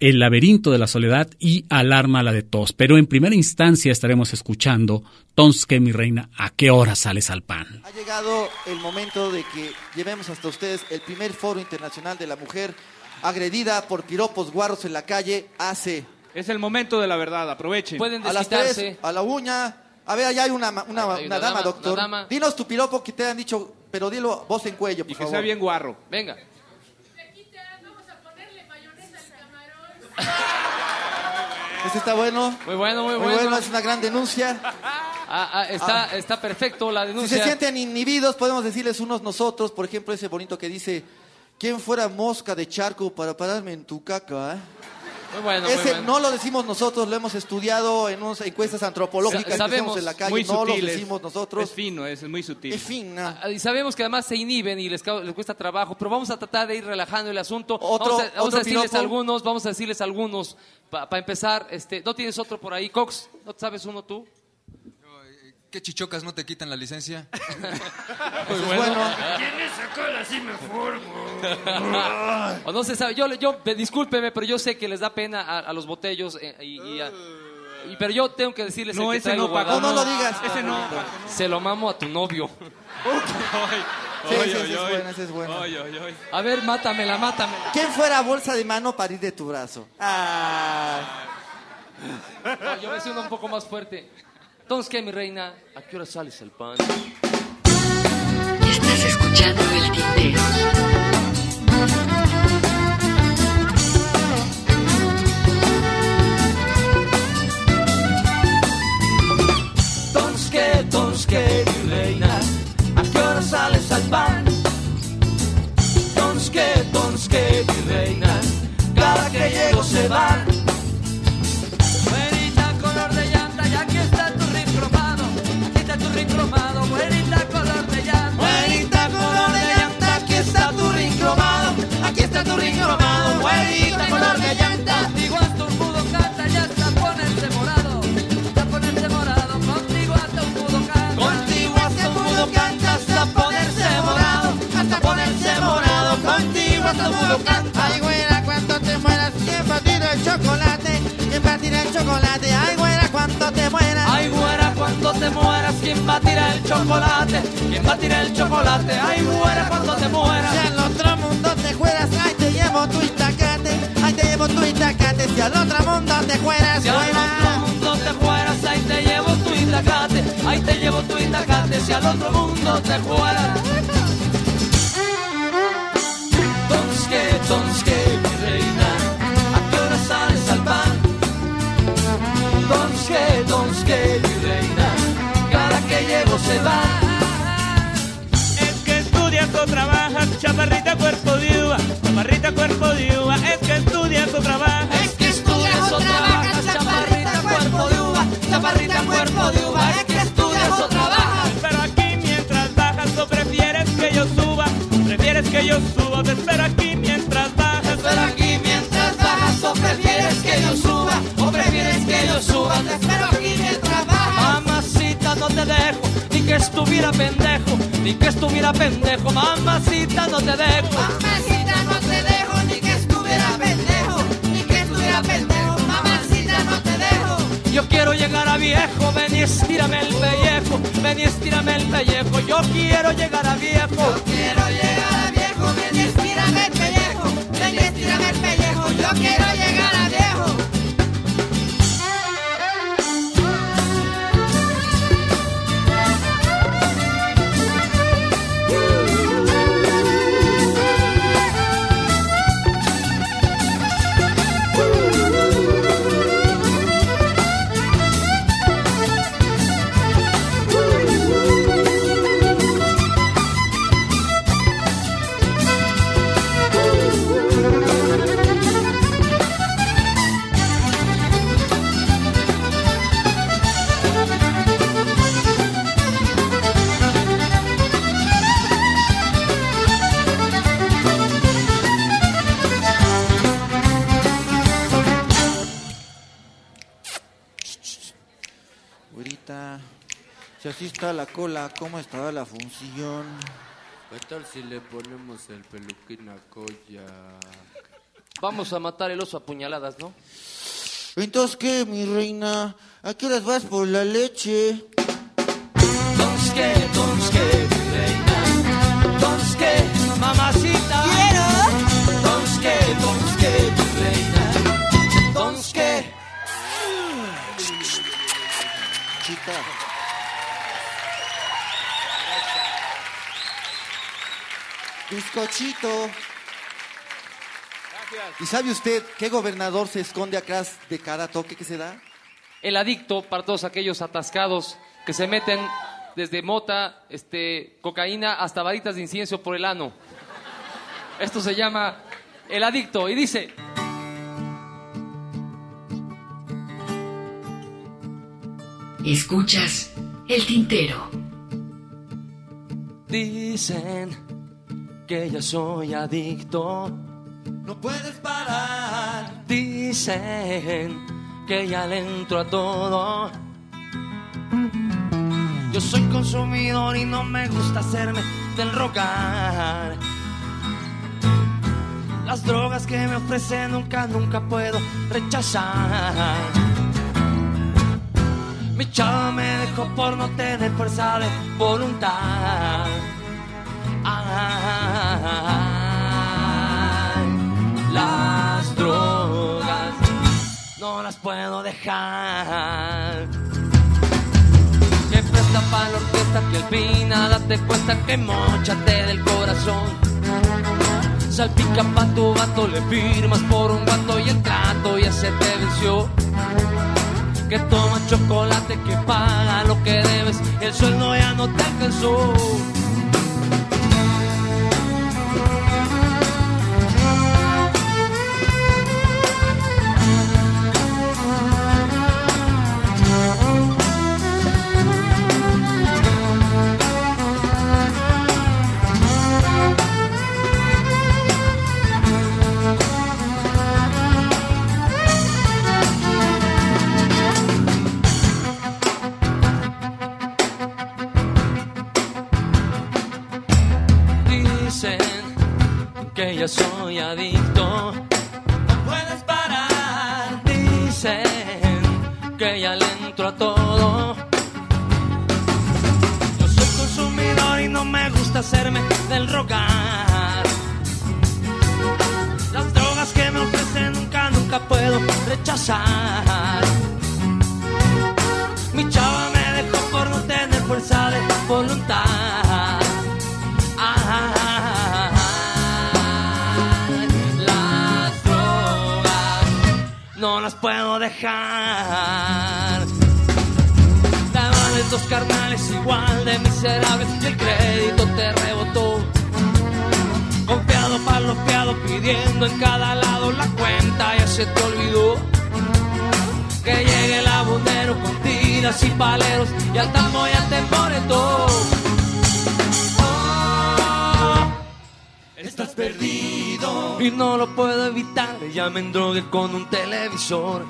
[SPEAKER 13] El laberinto de la soledad y Alarma la de tos. Pero en primera instancia estaremos escuchando Tonske, mi reina, ¿a qué hora sales al pan?
[SPEAKER 14] Ha llegado el momento de que llevemos hasta ustedes el primer foro internacional de la mujer agredida por piropos guarros en la calle hace
[SPEAKER 16] Es el momento de la verdad, aprovechen.
[SPEAKER 15] Pueden
[SPEAKER 14] a las tres, a la uña. A ver, allá hay una, ma- una,
[SPEAKER 15] Hay
[SPEAKER 14] una
[SPEAKER 15] una
[SPEAKER 14] dama,
[SPEAKER 15] dama,
[SPEAKER 14] doctor.
[SPEAKER 15] una dama.
[SPEAKER 14] Dinos tu piropo que te han dicho, pero dilo voz en cuello, por
[SPEAKER 16] Y que
[SPEAKER 14] favor.
[SPEAKER 16] sea bien guarro.
[SPEAKER 15] Venga.
[SPEAKER 14] Este está bueno.
[SPEAKER 15] Muy bueno, muy,
[SPEAKER 14] Muy
[SPEAKER 15] bueno.
[SPEAKER 14] bueno, es una gran denuncia.
[SPEAKER 15] Ah, ah, está, está perfecto la
[SPEAKER 14] Si
[SPEAKER 15] denuncia.
[SPEAKER 14] se sienten inhibidos, podemos decirles unos nosotros, por ejemplo, ese bonito que dice, ¿quién fuera mosca de charco para pararme en tu caca? eh?"
[SPEAKER 15] Muy bueno, muy
[SPEAKER 14] Ese
[SPEAKER 15] bueno.
[SPEAKER 14] no lo decimos nosotros, lo hemos estudiado en unas encuestas antropológicas
[SPEAKER 15] Sa-
[SPEAKER 14] que
[SPEAKER 15] sabemos,
[SPEAKER 14] hacemos en la calle,
[SPEAKER 16] Muy
[SPEAKER 14] no lo decimos nosotros.
[SPEAKER 16] Es fino, es muy sutil.
[SPEAKER 14] Es fina.
[SPEAKER 15] Ah, Y sabemos que además se inhiben y les, les cuesta trabajo, pero vamos a tratar de ir relajando el asunto.
[SPEAKER 14] Otro-
[SPEAKER 15] vamos a, vamos
[SPEAKER 14] otro
[SPEAKER 15] a decirles
[SPEAKER 14] piropo.
[SPEAKER 15] algunos, vamos a decirles algunos. Para empezar, este, ¿no tienes otro por ahí? Cox, ¿no sabes uno tú?
[SPEAKER 18] ¿Qué chichocas no te quitan la licencia?
[SPEAKER 15] Muy bueno.
[SPEAKER 19] ¿Quién sacó así me formo?
[SPEAKER 15] o no se sabe. Yo, yo, discúlpeme, pero yo sé que les da pena a, a los botellos. eh, y, y a- y- pero yo tengo que decirles
[SPEAKER 16] No,
[SPEAKER 15] el que
[SPEAKER 16] ese
[SPEAKER 15] traigo
[SPEAKER 16] no, Paco.
[SPEAKER 14] No, no lo digas.
[SPEAKER 16] Ese no.
[SPEAKER 15] Se lo mamo a tu novio.
[SPEAKER 14] Sí, sí, ese es bueno, ese es bueno.
[SPEAKER 15] A ver, mátamela, mátamela.
[SPEAKER 14] ¿Quién fuera bolsa de mano para ir de tu brazo? Ah.
[SPEAKER 15] No, yo me siento un poco más fuerte. Entonces, ¿qué, mi reina? ¿A qué hora sales el pan?
[SPEAKER 5] Estás escuchando El tintero.
[SPEAKER 7] Tonske, tonske, mi reina, ¿a qué hora sales al pan? Tonske, tonske, mi reina, cada que llego se van.
[SPEAKER 14] Ay, güera, cuánto te mueras, ¿quién va a tirar el chocolate? ¿Quién va a tirar el chocolate? Ay, güera, cuánto te mueras.
[SPEAKER 7] Ay, güera, cuando te mueras, ¿quién va a tirar el chocolate? ¿Quién va a tirar el chocolate? Ay, güera, cuando te mueras.
[SPEAKER 14] Si al otro mundo te fueras, ay, te llevo tu itacate. Te llevo tu itacate. Si al otro mundo te fueras,
[SPEAKER 7] Si al otro mundo te fueras, ahí te llevo tu itacate. Ahí te llevo tu itacate. Si al otro mundo te fueras. Tonske, tonske, mi reina, ¿a qué hora sales al pan? Tonske, tonske, mi reina, cada que llego se va.
[SPEAKER 16] Es que estudias o trabajas, chaparrita cuerpo de uva, chaparrita cuerpo de uva, es que eso.
[SPEAKER 7] Es que estudias o trabajas, chaparrita, cuerpo de uva, chaparrita, cuerpo de uva. Es
[SPEAKER 15] que estudias o trabajas. Pero aquí mientras bajas, o prefieres que yo suba, prefieres que yo suba, te espero
[SPEAKER 16] aquí mientras bajas.
[SPEAKER 15] espero
[SPEAKER 7] aquí mientras bajas, o prefieres que yo suba, o prefieres que yo suba, te espero aquí mientras bajas.
[SPEAKER 14] Mamacita, no te dejo ni que estuviera pendejo, ni que estuviera pendejo, mamacita no te dejo. Mamacita no te dejo.
[SPEAKER 15] Yo quiero llegar a viejo, ven y estírame el pellejo, ven y estírame el pellejo, yo quiero llegar a viejo.
[SPEAKER 14] Yo quiero llegar a viejo, ven y estírame el pellejo, ven y estírame el pellejo, yo quiero llegar a viejo.
[SPEAKER 7] Está la cola, ¿cómo estará la función?
[SPEAKER 20] ¿Qué tal si le ponemos el peluquín a Coya?
[SPEAKER 21] Vamos a matar el oso a puñaladas, ¿no?
[SPEAKER 7] Entonces, ¿qué, mi reina? ¿A qué horas vas por la leche?
[SPEAKER 15] Donske, donske, reina. Donske, mamacita. Donske, donske, reina. Donske.
[SPEAKER 7] Chica. Bizcochito. ¿Y sabe usted qué gobernador se esconde atrás de cada toque que se da?
[SPEAKER 21] El adicto para todos aquellos atascados que se meten desde mota, este, cocaína hasta varitas de incienso por el ano. Esto se llama el adicto y dice,
[SPEAKER 5] Escuchas el tintero.
[SPEAKER 15] dicen que ya soy adicto.
[SPEAKER 14] No puedes parar.
[SPEAKER 15] Dicen que ya le entro a todo. Yo soy consumidor y no me gusta hacerme del rogar. Las drogas que me ofrecen nunca, nunca puedo rechazar. Mi chava me dejó por no tener fuerza de voluntad. Ay, las drogas no las puedo dejar. Que presta para la orquesta, que al final date cuenta que mochate del corazón. Salpica pa' tu vato, le firmas por un gato y el trato ya se te venció. Que toma chocolate, que paga lo que debes, el sueldo ya no te alcanzó. Que ya soy adicto. No puedes parar. Dicen que ya le entro a todo. Yo soy consumidor y no me gusta hacerme del rogar. Las drogas que me ofrecen nunca, nunca puedo rechazar. Mi chava me dejó por no tener fuerza de voluntad. Puedo dejar. Daban estos carnales igual de miserables y el crédito te rebotó. Confiado fiados, pidiendo en cada lado la cuenta, ya se te olvidó. Que llegue el abundero con tiras y paleros y al tambo y al temporeto.
[SPEAKER 14] Estás perdido.
[SPEAKER 15] Y no lo puedo evitar, ya me endrogué con un televisor.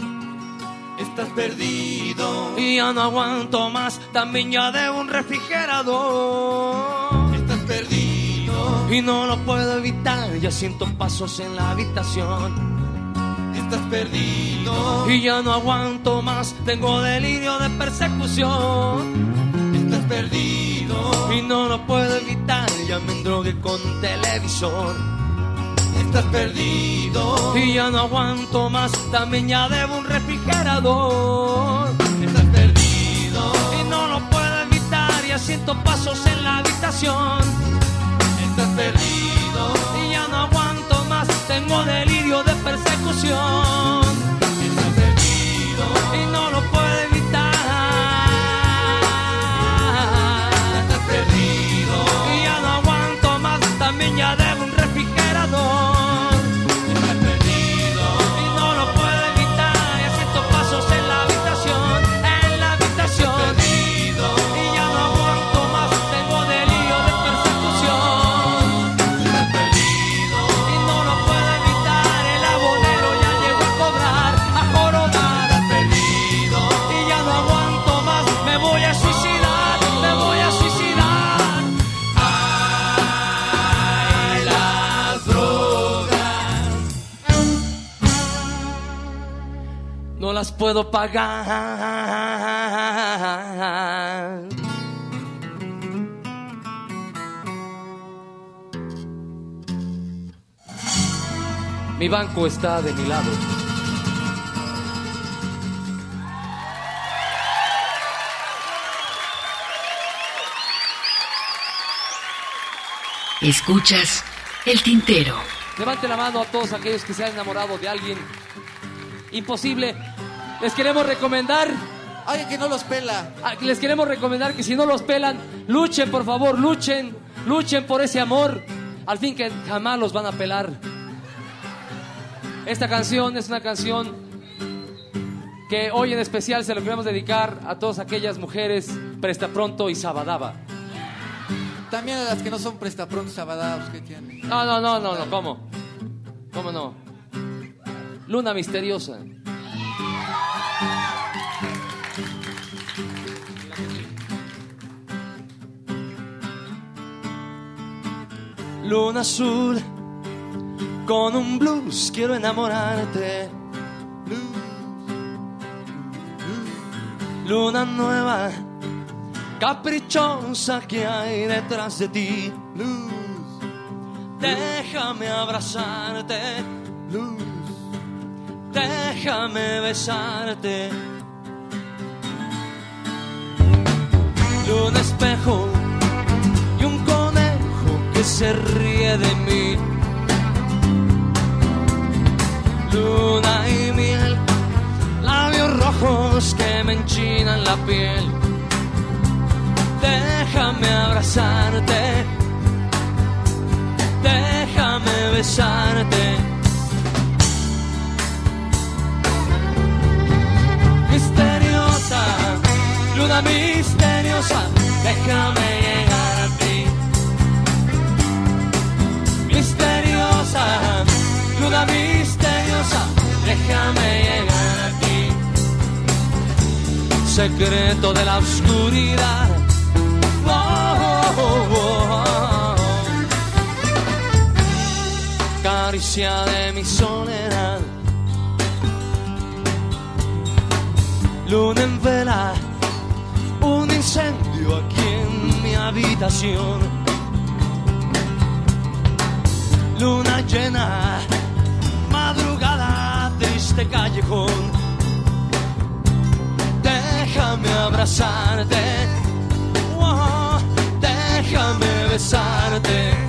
[SPEAKER 14] Estás perdido.
[SPEAKER 15] Y ya no aguanto más, también ya de un refrigerador.
[SPEAKER 14] Estás perdido.
[SPEAKER 15] Y no lo puedo evitar, ya siento pasos en la habitación.
[SPEAKER 14] Estás perdido.
[SPEAKER 15] Y ya no aguanto más, tengo delirio de persecución.
[SPEAKER 14] Estás perdido.
[SPEAKER 15] Y no lo puedo evitar, ya me endrogué con televisor.
[SPEAKER 14] Estás perdido.
[SPEAKER 15] Y ya no aguanto más, también ya debo un refrigerador.
[SPEAKER 14] Estás perdido.
[SPEAKER 15] Y no lo puedo evitar, ya siento pasos en la habitación.
[SPEAKER 14] Estás perdido.
[SPEAKER 15] Y ya no aguanto más, tengo delirio de persecución. Puedo pagar. Mi banco está de mi lado.
[SPEAKER 5] Escuchas el tintero.
[SPEAKER 15] Levante la mano a todos aquellos que se han enamorado de alguien imposible. Les queremos recomendar,
[SPEAKER 7] Alguien que no los pela.
[SPEAKER 15] ah, les queremos recomendar que si no los pelan, luchen por favor, luchen, luchen por ese amor. Al fin que jamás los van a pelar. Esta canción es una canción que hoy en especial se lo queremos dedicar a todas aquellas mujeres presta pronto y sabadaba.
[SPEAKER 7] También a las que no son prestaprontos sabadados que tienen.
[SPEAKER 15] No, no, no, no, no, ¿cómo? ¿Cómo no? Luna misteriosa. Luna azul, con un blues quiero enamorarte. Luna nueva, caprichosa que hay detrás de ti. Déjame abrazarte, déjame besarte. Luna espejo se ríe de mí. Luna y miel, labios rojos que me enchinan la piel. Déjame abrazarte, déjame besarte. Misteriosa, luna misteriosa, déjame llegar misteriosa, déjame llegar a ti. Secreto de la oscuridad. Oh, oh, oh. Caricia de mi soledad. Luna en vela, un incendio aquí en mi habitación. Luna llena, madrugada, triste callejón. Déjame abrazarte, oh, déjame besarte.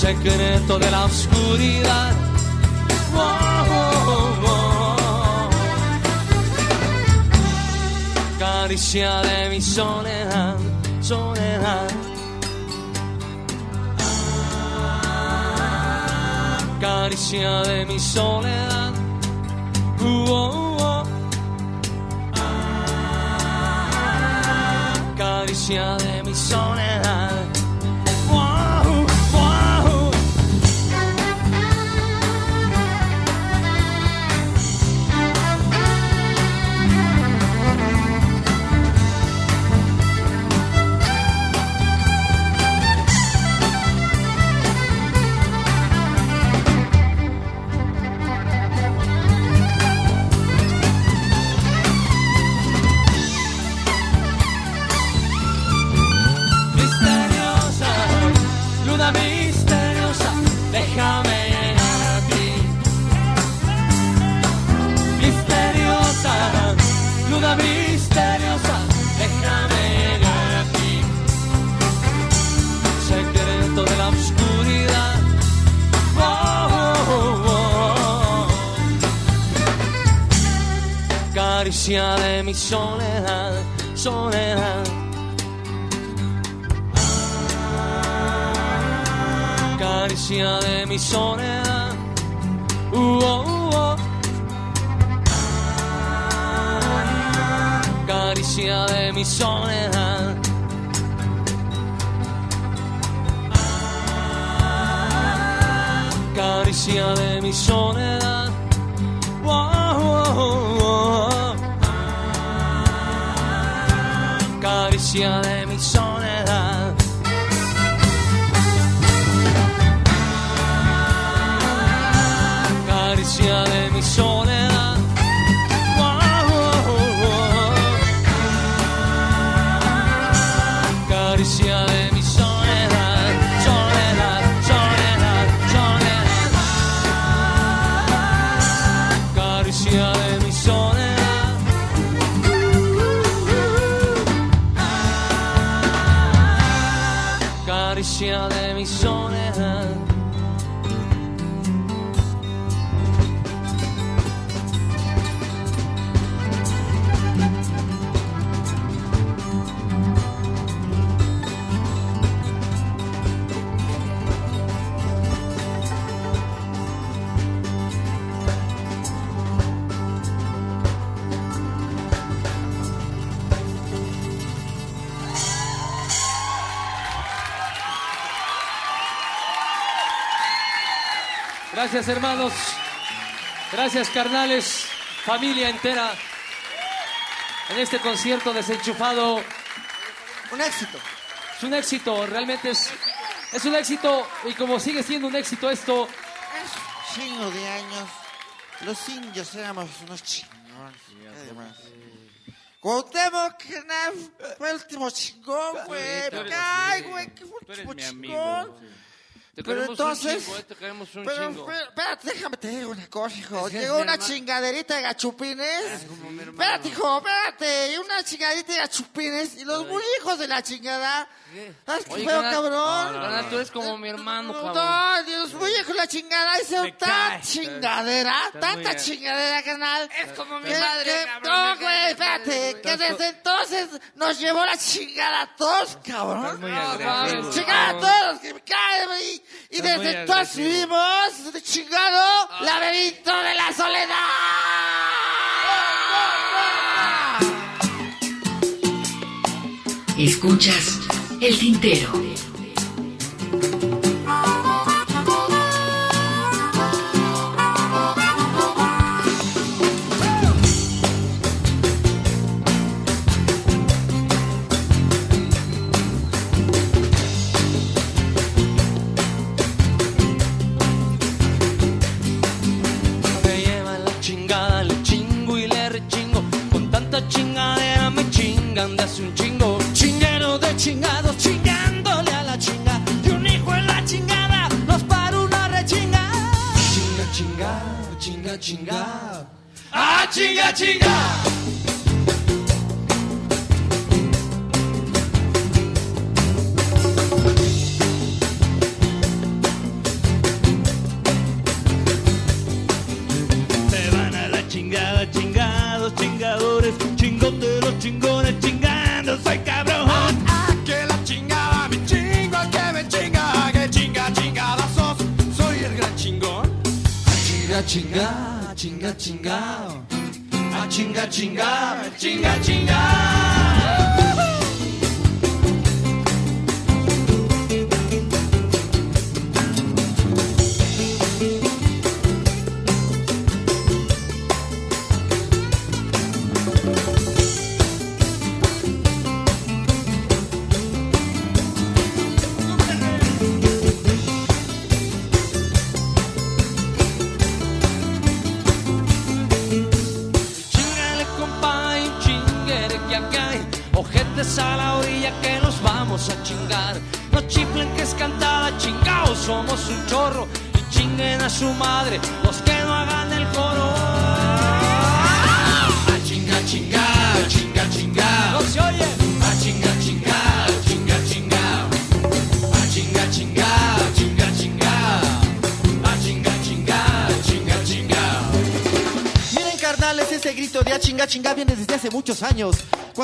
[SPEAKER 15] Secreto de la oscuridad. Oh, oh, oh. Caricia de mi soledad, soledad. caricia de mi soledad. Caricia de mi soledad. Caricia Gracias hermanos, gracias carnales, familia entera, en este concierto desenchufado.
[SPEAKER 7] Un éxito.
[SPEAKER 15] Es un éxito, realmente es, es un éxito y como sigue siendo un éxito esto,
[SPEAKER 7] Chingo de años. Los indios éramos unos chingones. Además. Cuauhtémoc, carnal, fue el último chingón, güey.
[SPEAKER 20] eres-
[SPEAKER 7] Ay, güey, qué último chingón.
[SPEAKER 20] Te
[SPEAKER 7] Pero entonces-
[SPEAKER 20] un chingo, eh, te queremos un
[SPEAKER 7] Pero,
[SPEAKER 20] chingo.
[SPEAKER 7] pero, espérate, déjame te digo una cosa, hijo. Llegó una chingaderita de gachupines.
[SPEAKER 20] Es como mi hermano.
[SPEAKER 7] Espérate, hijo, espérate. Y una chingaderita de gachupines. Y los muy hijos de la chingada. ¿Sabes qué feo, cabrón?
[SPEAKER 20] tú eres como mi hermano, cabrón.
[SPEAKER 7] No, Dios, muy hijo de la chingada.
[SPEAKER 20] Me
[SPEAKER 7] tanta chingadera, tanta chingadera, canal.
[SPEAKER 20] Es como mi
[SPEAKER 7] que-
[SPEAKER 20] madre,
[SPEAKER 7] No, güey, espérate. Que desde entonces nos llevó la chingada a todos, cabrón. Chingada a todos, que me cae, güey. Y
[SPEAKER 20] Estás muy
[SPEAKER 7] desde entonces vivimos de chingado laberinto de la soledad.
[SPEAKER 5] Escuchas el tintero.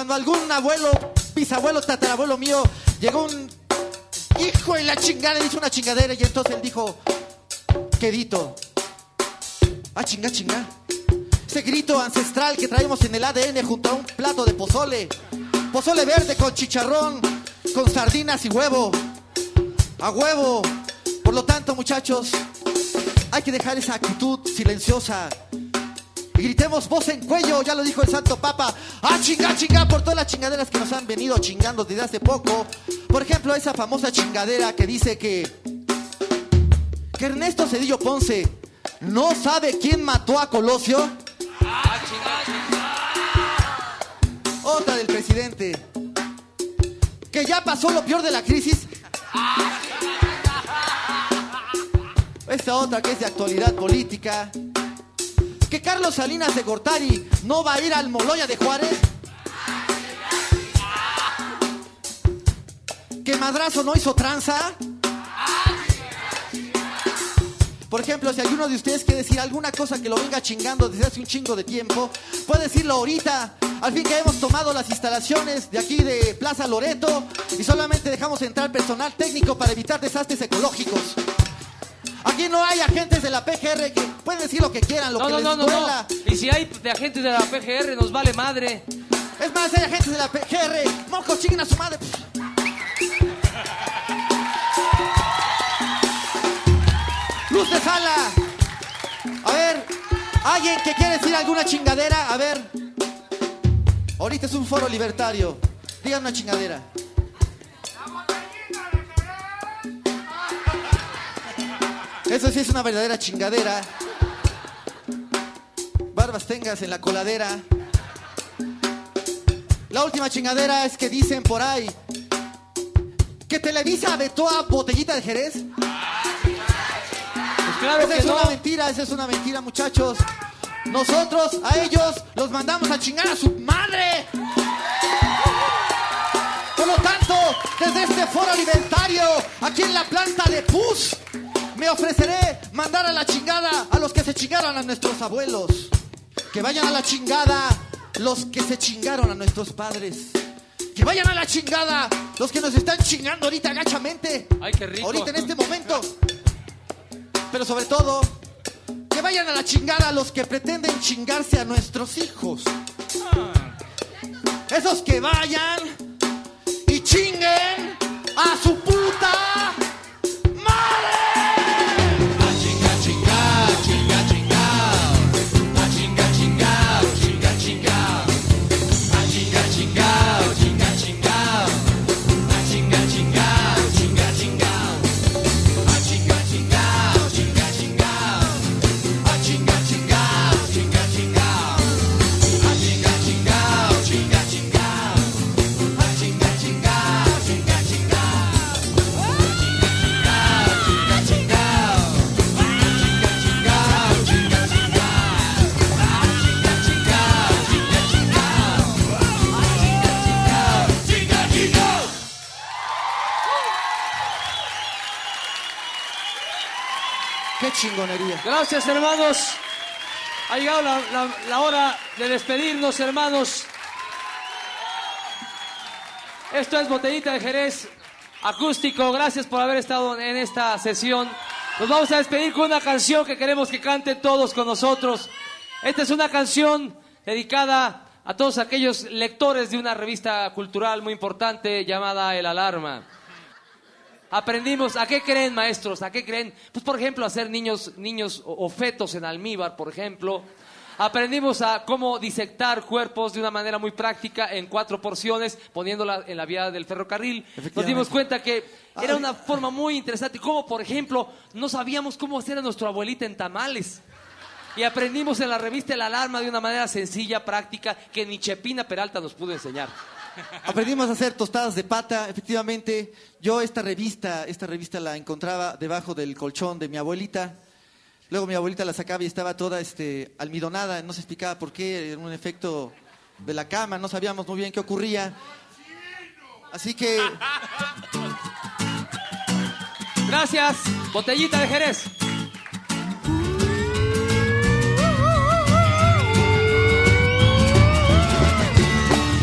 [SPEAKER 14] Cuando algún abuelo, bisabuelo, tatarabuelo mío, llegó un hijo y la chingada hizo una chingadera y entonces él dijo, quedito, a chinga chinga. Ese grito ancestral que traemos en el ADN junto a un plato de pozole. Pozole verde con chicharrón, con sardinas y huevo. A huevo. Por lo tanto, muchachos, hay que dejar esa actitud silenciosa. Y gritemos voz en cuello, ya lo dijo el Santo Papa. ¡Ah, chinga, chinga! Por todas las chingaderas que nos han venido chingando desde hace poco. Por ejemplo, esa famosa chingadera que dice que. que Ernesto Cedillo Ponce no sabe quién mató a Colosio. Otra del presidente. Que ya pasó lo peor de la crisis. Esta otra que es de actualidad política. Que Carlos Salinas de Gortari no va a ir al Moloya de Juárez. Que Madrazo no hizo tranza. Por ejemplo, si alguno de ustedes quiere decir alguna cosa que lo venga chingando desde hace un chingo de tiempo, puede decirlo ahorita. Al fin que hemos tomado las instalaciones de aquí de Plaza Loreto y solamente dejamos entrar personal técnico para evitar desastres ecológicos. Aquí no hay agentes de la PGR que pueden decir lo que quieran, lo
[SPEAKER 15] No,
[SPEAKER 14] que
[SPEAKER 15] no,
[SPEAKER 14] les
[SPEAKER 15] no, no,
[SPEAKER 14] duela.
[SPEAKER 15] no. Y si hay de agentes de la PGR, nos vale madre.
[SPEAKER 14] Es más, hay agentes de la PGR. Mocos, chinguen a su madre. Luz de sala. A ver, alguien que quiere decir alguna chingadera, a ver. Ahorita es un foro libertario. Digan una chingadera. Eso sí es una verdadera chingadera. Barbas tengas en la coladera. La última chingadera es que dicen por ahí que Televisa vetó a Botellita de Jerez.
[SPEAKER 15] claro
[SPEAKER 14] esa
[SPEAKER 15] que
[SPEAKER 14] es
[SPEAKER 15] no.
[SPEAKER 14] una mentira, esa es una mentira, muchachos. Nosotros a ellos los mandamos a chingar a su madre. Por lo tanto, desde este foro libertario, aquí en la planta de PUS, me ofreceré mandar a la chingada a los que se chingaron a nuestros abuelos. Que vayan a la chingada los que se chingaron a nuestros padres. Que vayan a la chingada los que nos están chingando ahorita agachamente.
[SPEAKER 15] Ay, qué rico.
[SPEAKER 14] Ahorita en este momento. Pero sobre todo, que vayan a la chingada los que pretenden chingarse a nuestros hijos. Esos que vayan y chinguen a su chingonería.
[SPEAKER 15] Gracias, hermanos. Ha llegado la, la hora de despedirnos, hermanos. Esto es Botellita de Jerez Acústico. Gracias por haber estado en esta sesión.
[SPEAKER 5] Nos vamos a despedir con una canción que queremos que canten todos con nosotros. Esta es una canción dedicada a todos aquellos lectores de una revista cultural muy importante llamada El Alarma. Aprendimos, ¿a qué creen, maestros? ¿A qué creen? Pues, por ejemplo, hacer niños, niños o fetos en almíbar, por ejemplo. Aprendimos a cómo disectar cuerpos de una manera muy práctica en cuatro porciones, poniéndola en la vía del ferrocarril. Nos dimos cuenta que era una forma muy interesante. Como, por ejemplo, no sabíamos cómo hacer a nuestra abuelita en tamales. Y aprendimos en la revista El Alarma de una manera sencilla, práctica, que ni Chepina Peralta nos pudo enseñar.
[SPEAKER 14] Aprendimos a hacer tostadas de pata, efectivamente. Yo esta revista, esta revista la encontraba debajo del colchón de mi abuelita. Luego mi abuelita la sacaba y estaba toda este, almidonada, no se explicaba por qué, era un efecto de la cama, no sabíamos muy bien qué ocurría. Así que...
[SPEAKER 5] Gracias, botellita de Jerez.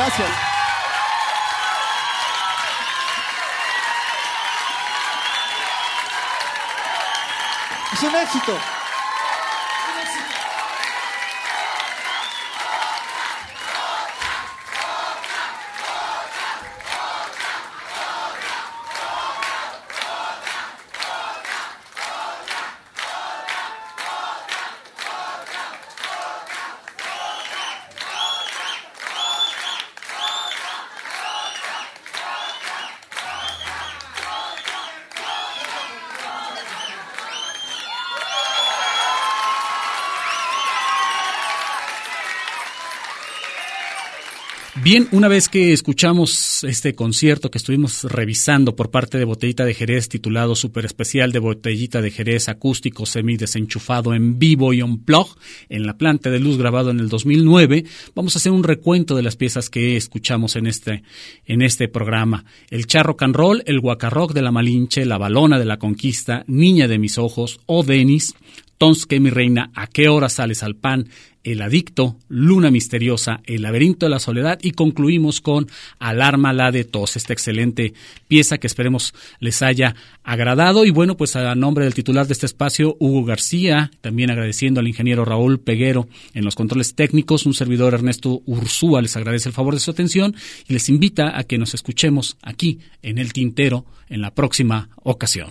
[SPEAKER 5] Gracias.
[SPEAKER 13] Bien, una vez que escuchamos este concierto que estuvimos revisando por parte de Botellita de Jerez titulado Super Especial de Botellita de Jerez acústico semi desenchufado en vivo y on plug en la planta de luz grabado en el 2009, vamos a hacer un recuento de las piezas que escuchamos en este en este programa. El charro can roll, el guacarrock de la Malinche, la balona de la conquista, Niña de mis ojos o Denis, Tons que mi reina, ¿a qué hora sales al pan? El Adicto, Luna Misteriosa, El Laberinto de la Soledad y concluimos con Alarma la de tos, esta excelente pieza que esperemos les haya agradado. Y bueno, pues a nombre del titular de este espacio, Hugo García, también agradeciendo al ingeniero Raúl Peguero en los controles técnicos, un servidor Ernesto Ursúa les agradece el favor de su atención y les invita a que nos escuchemos aquí en el Tintero en la próxima ocasión.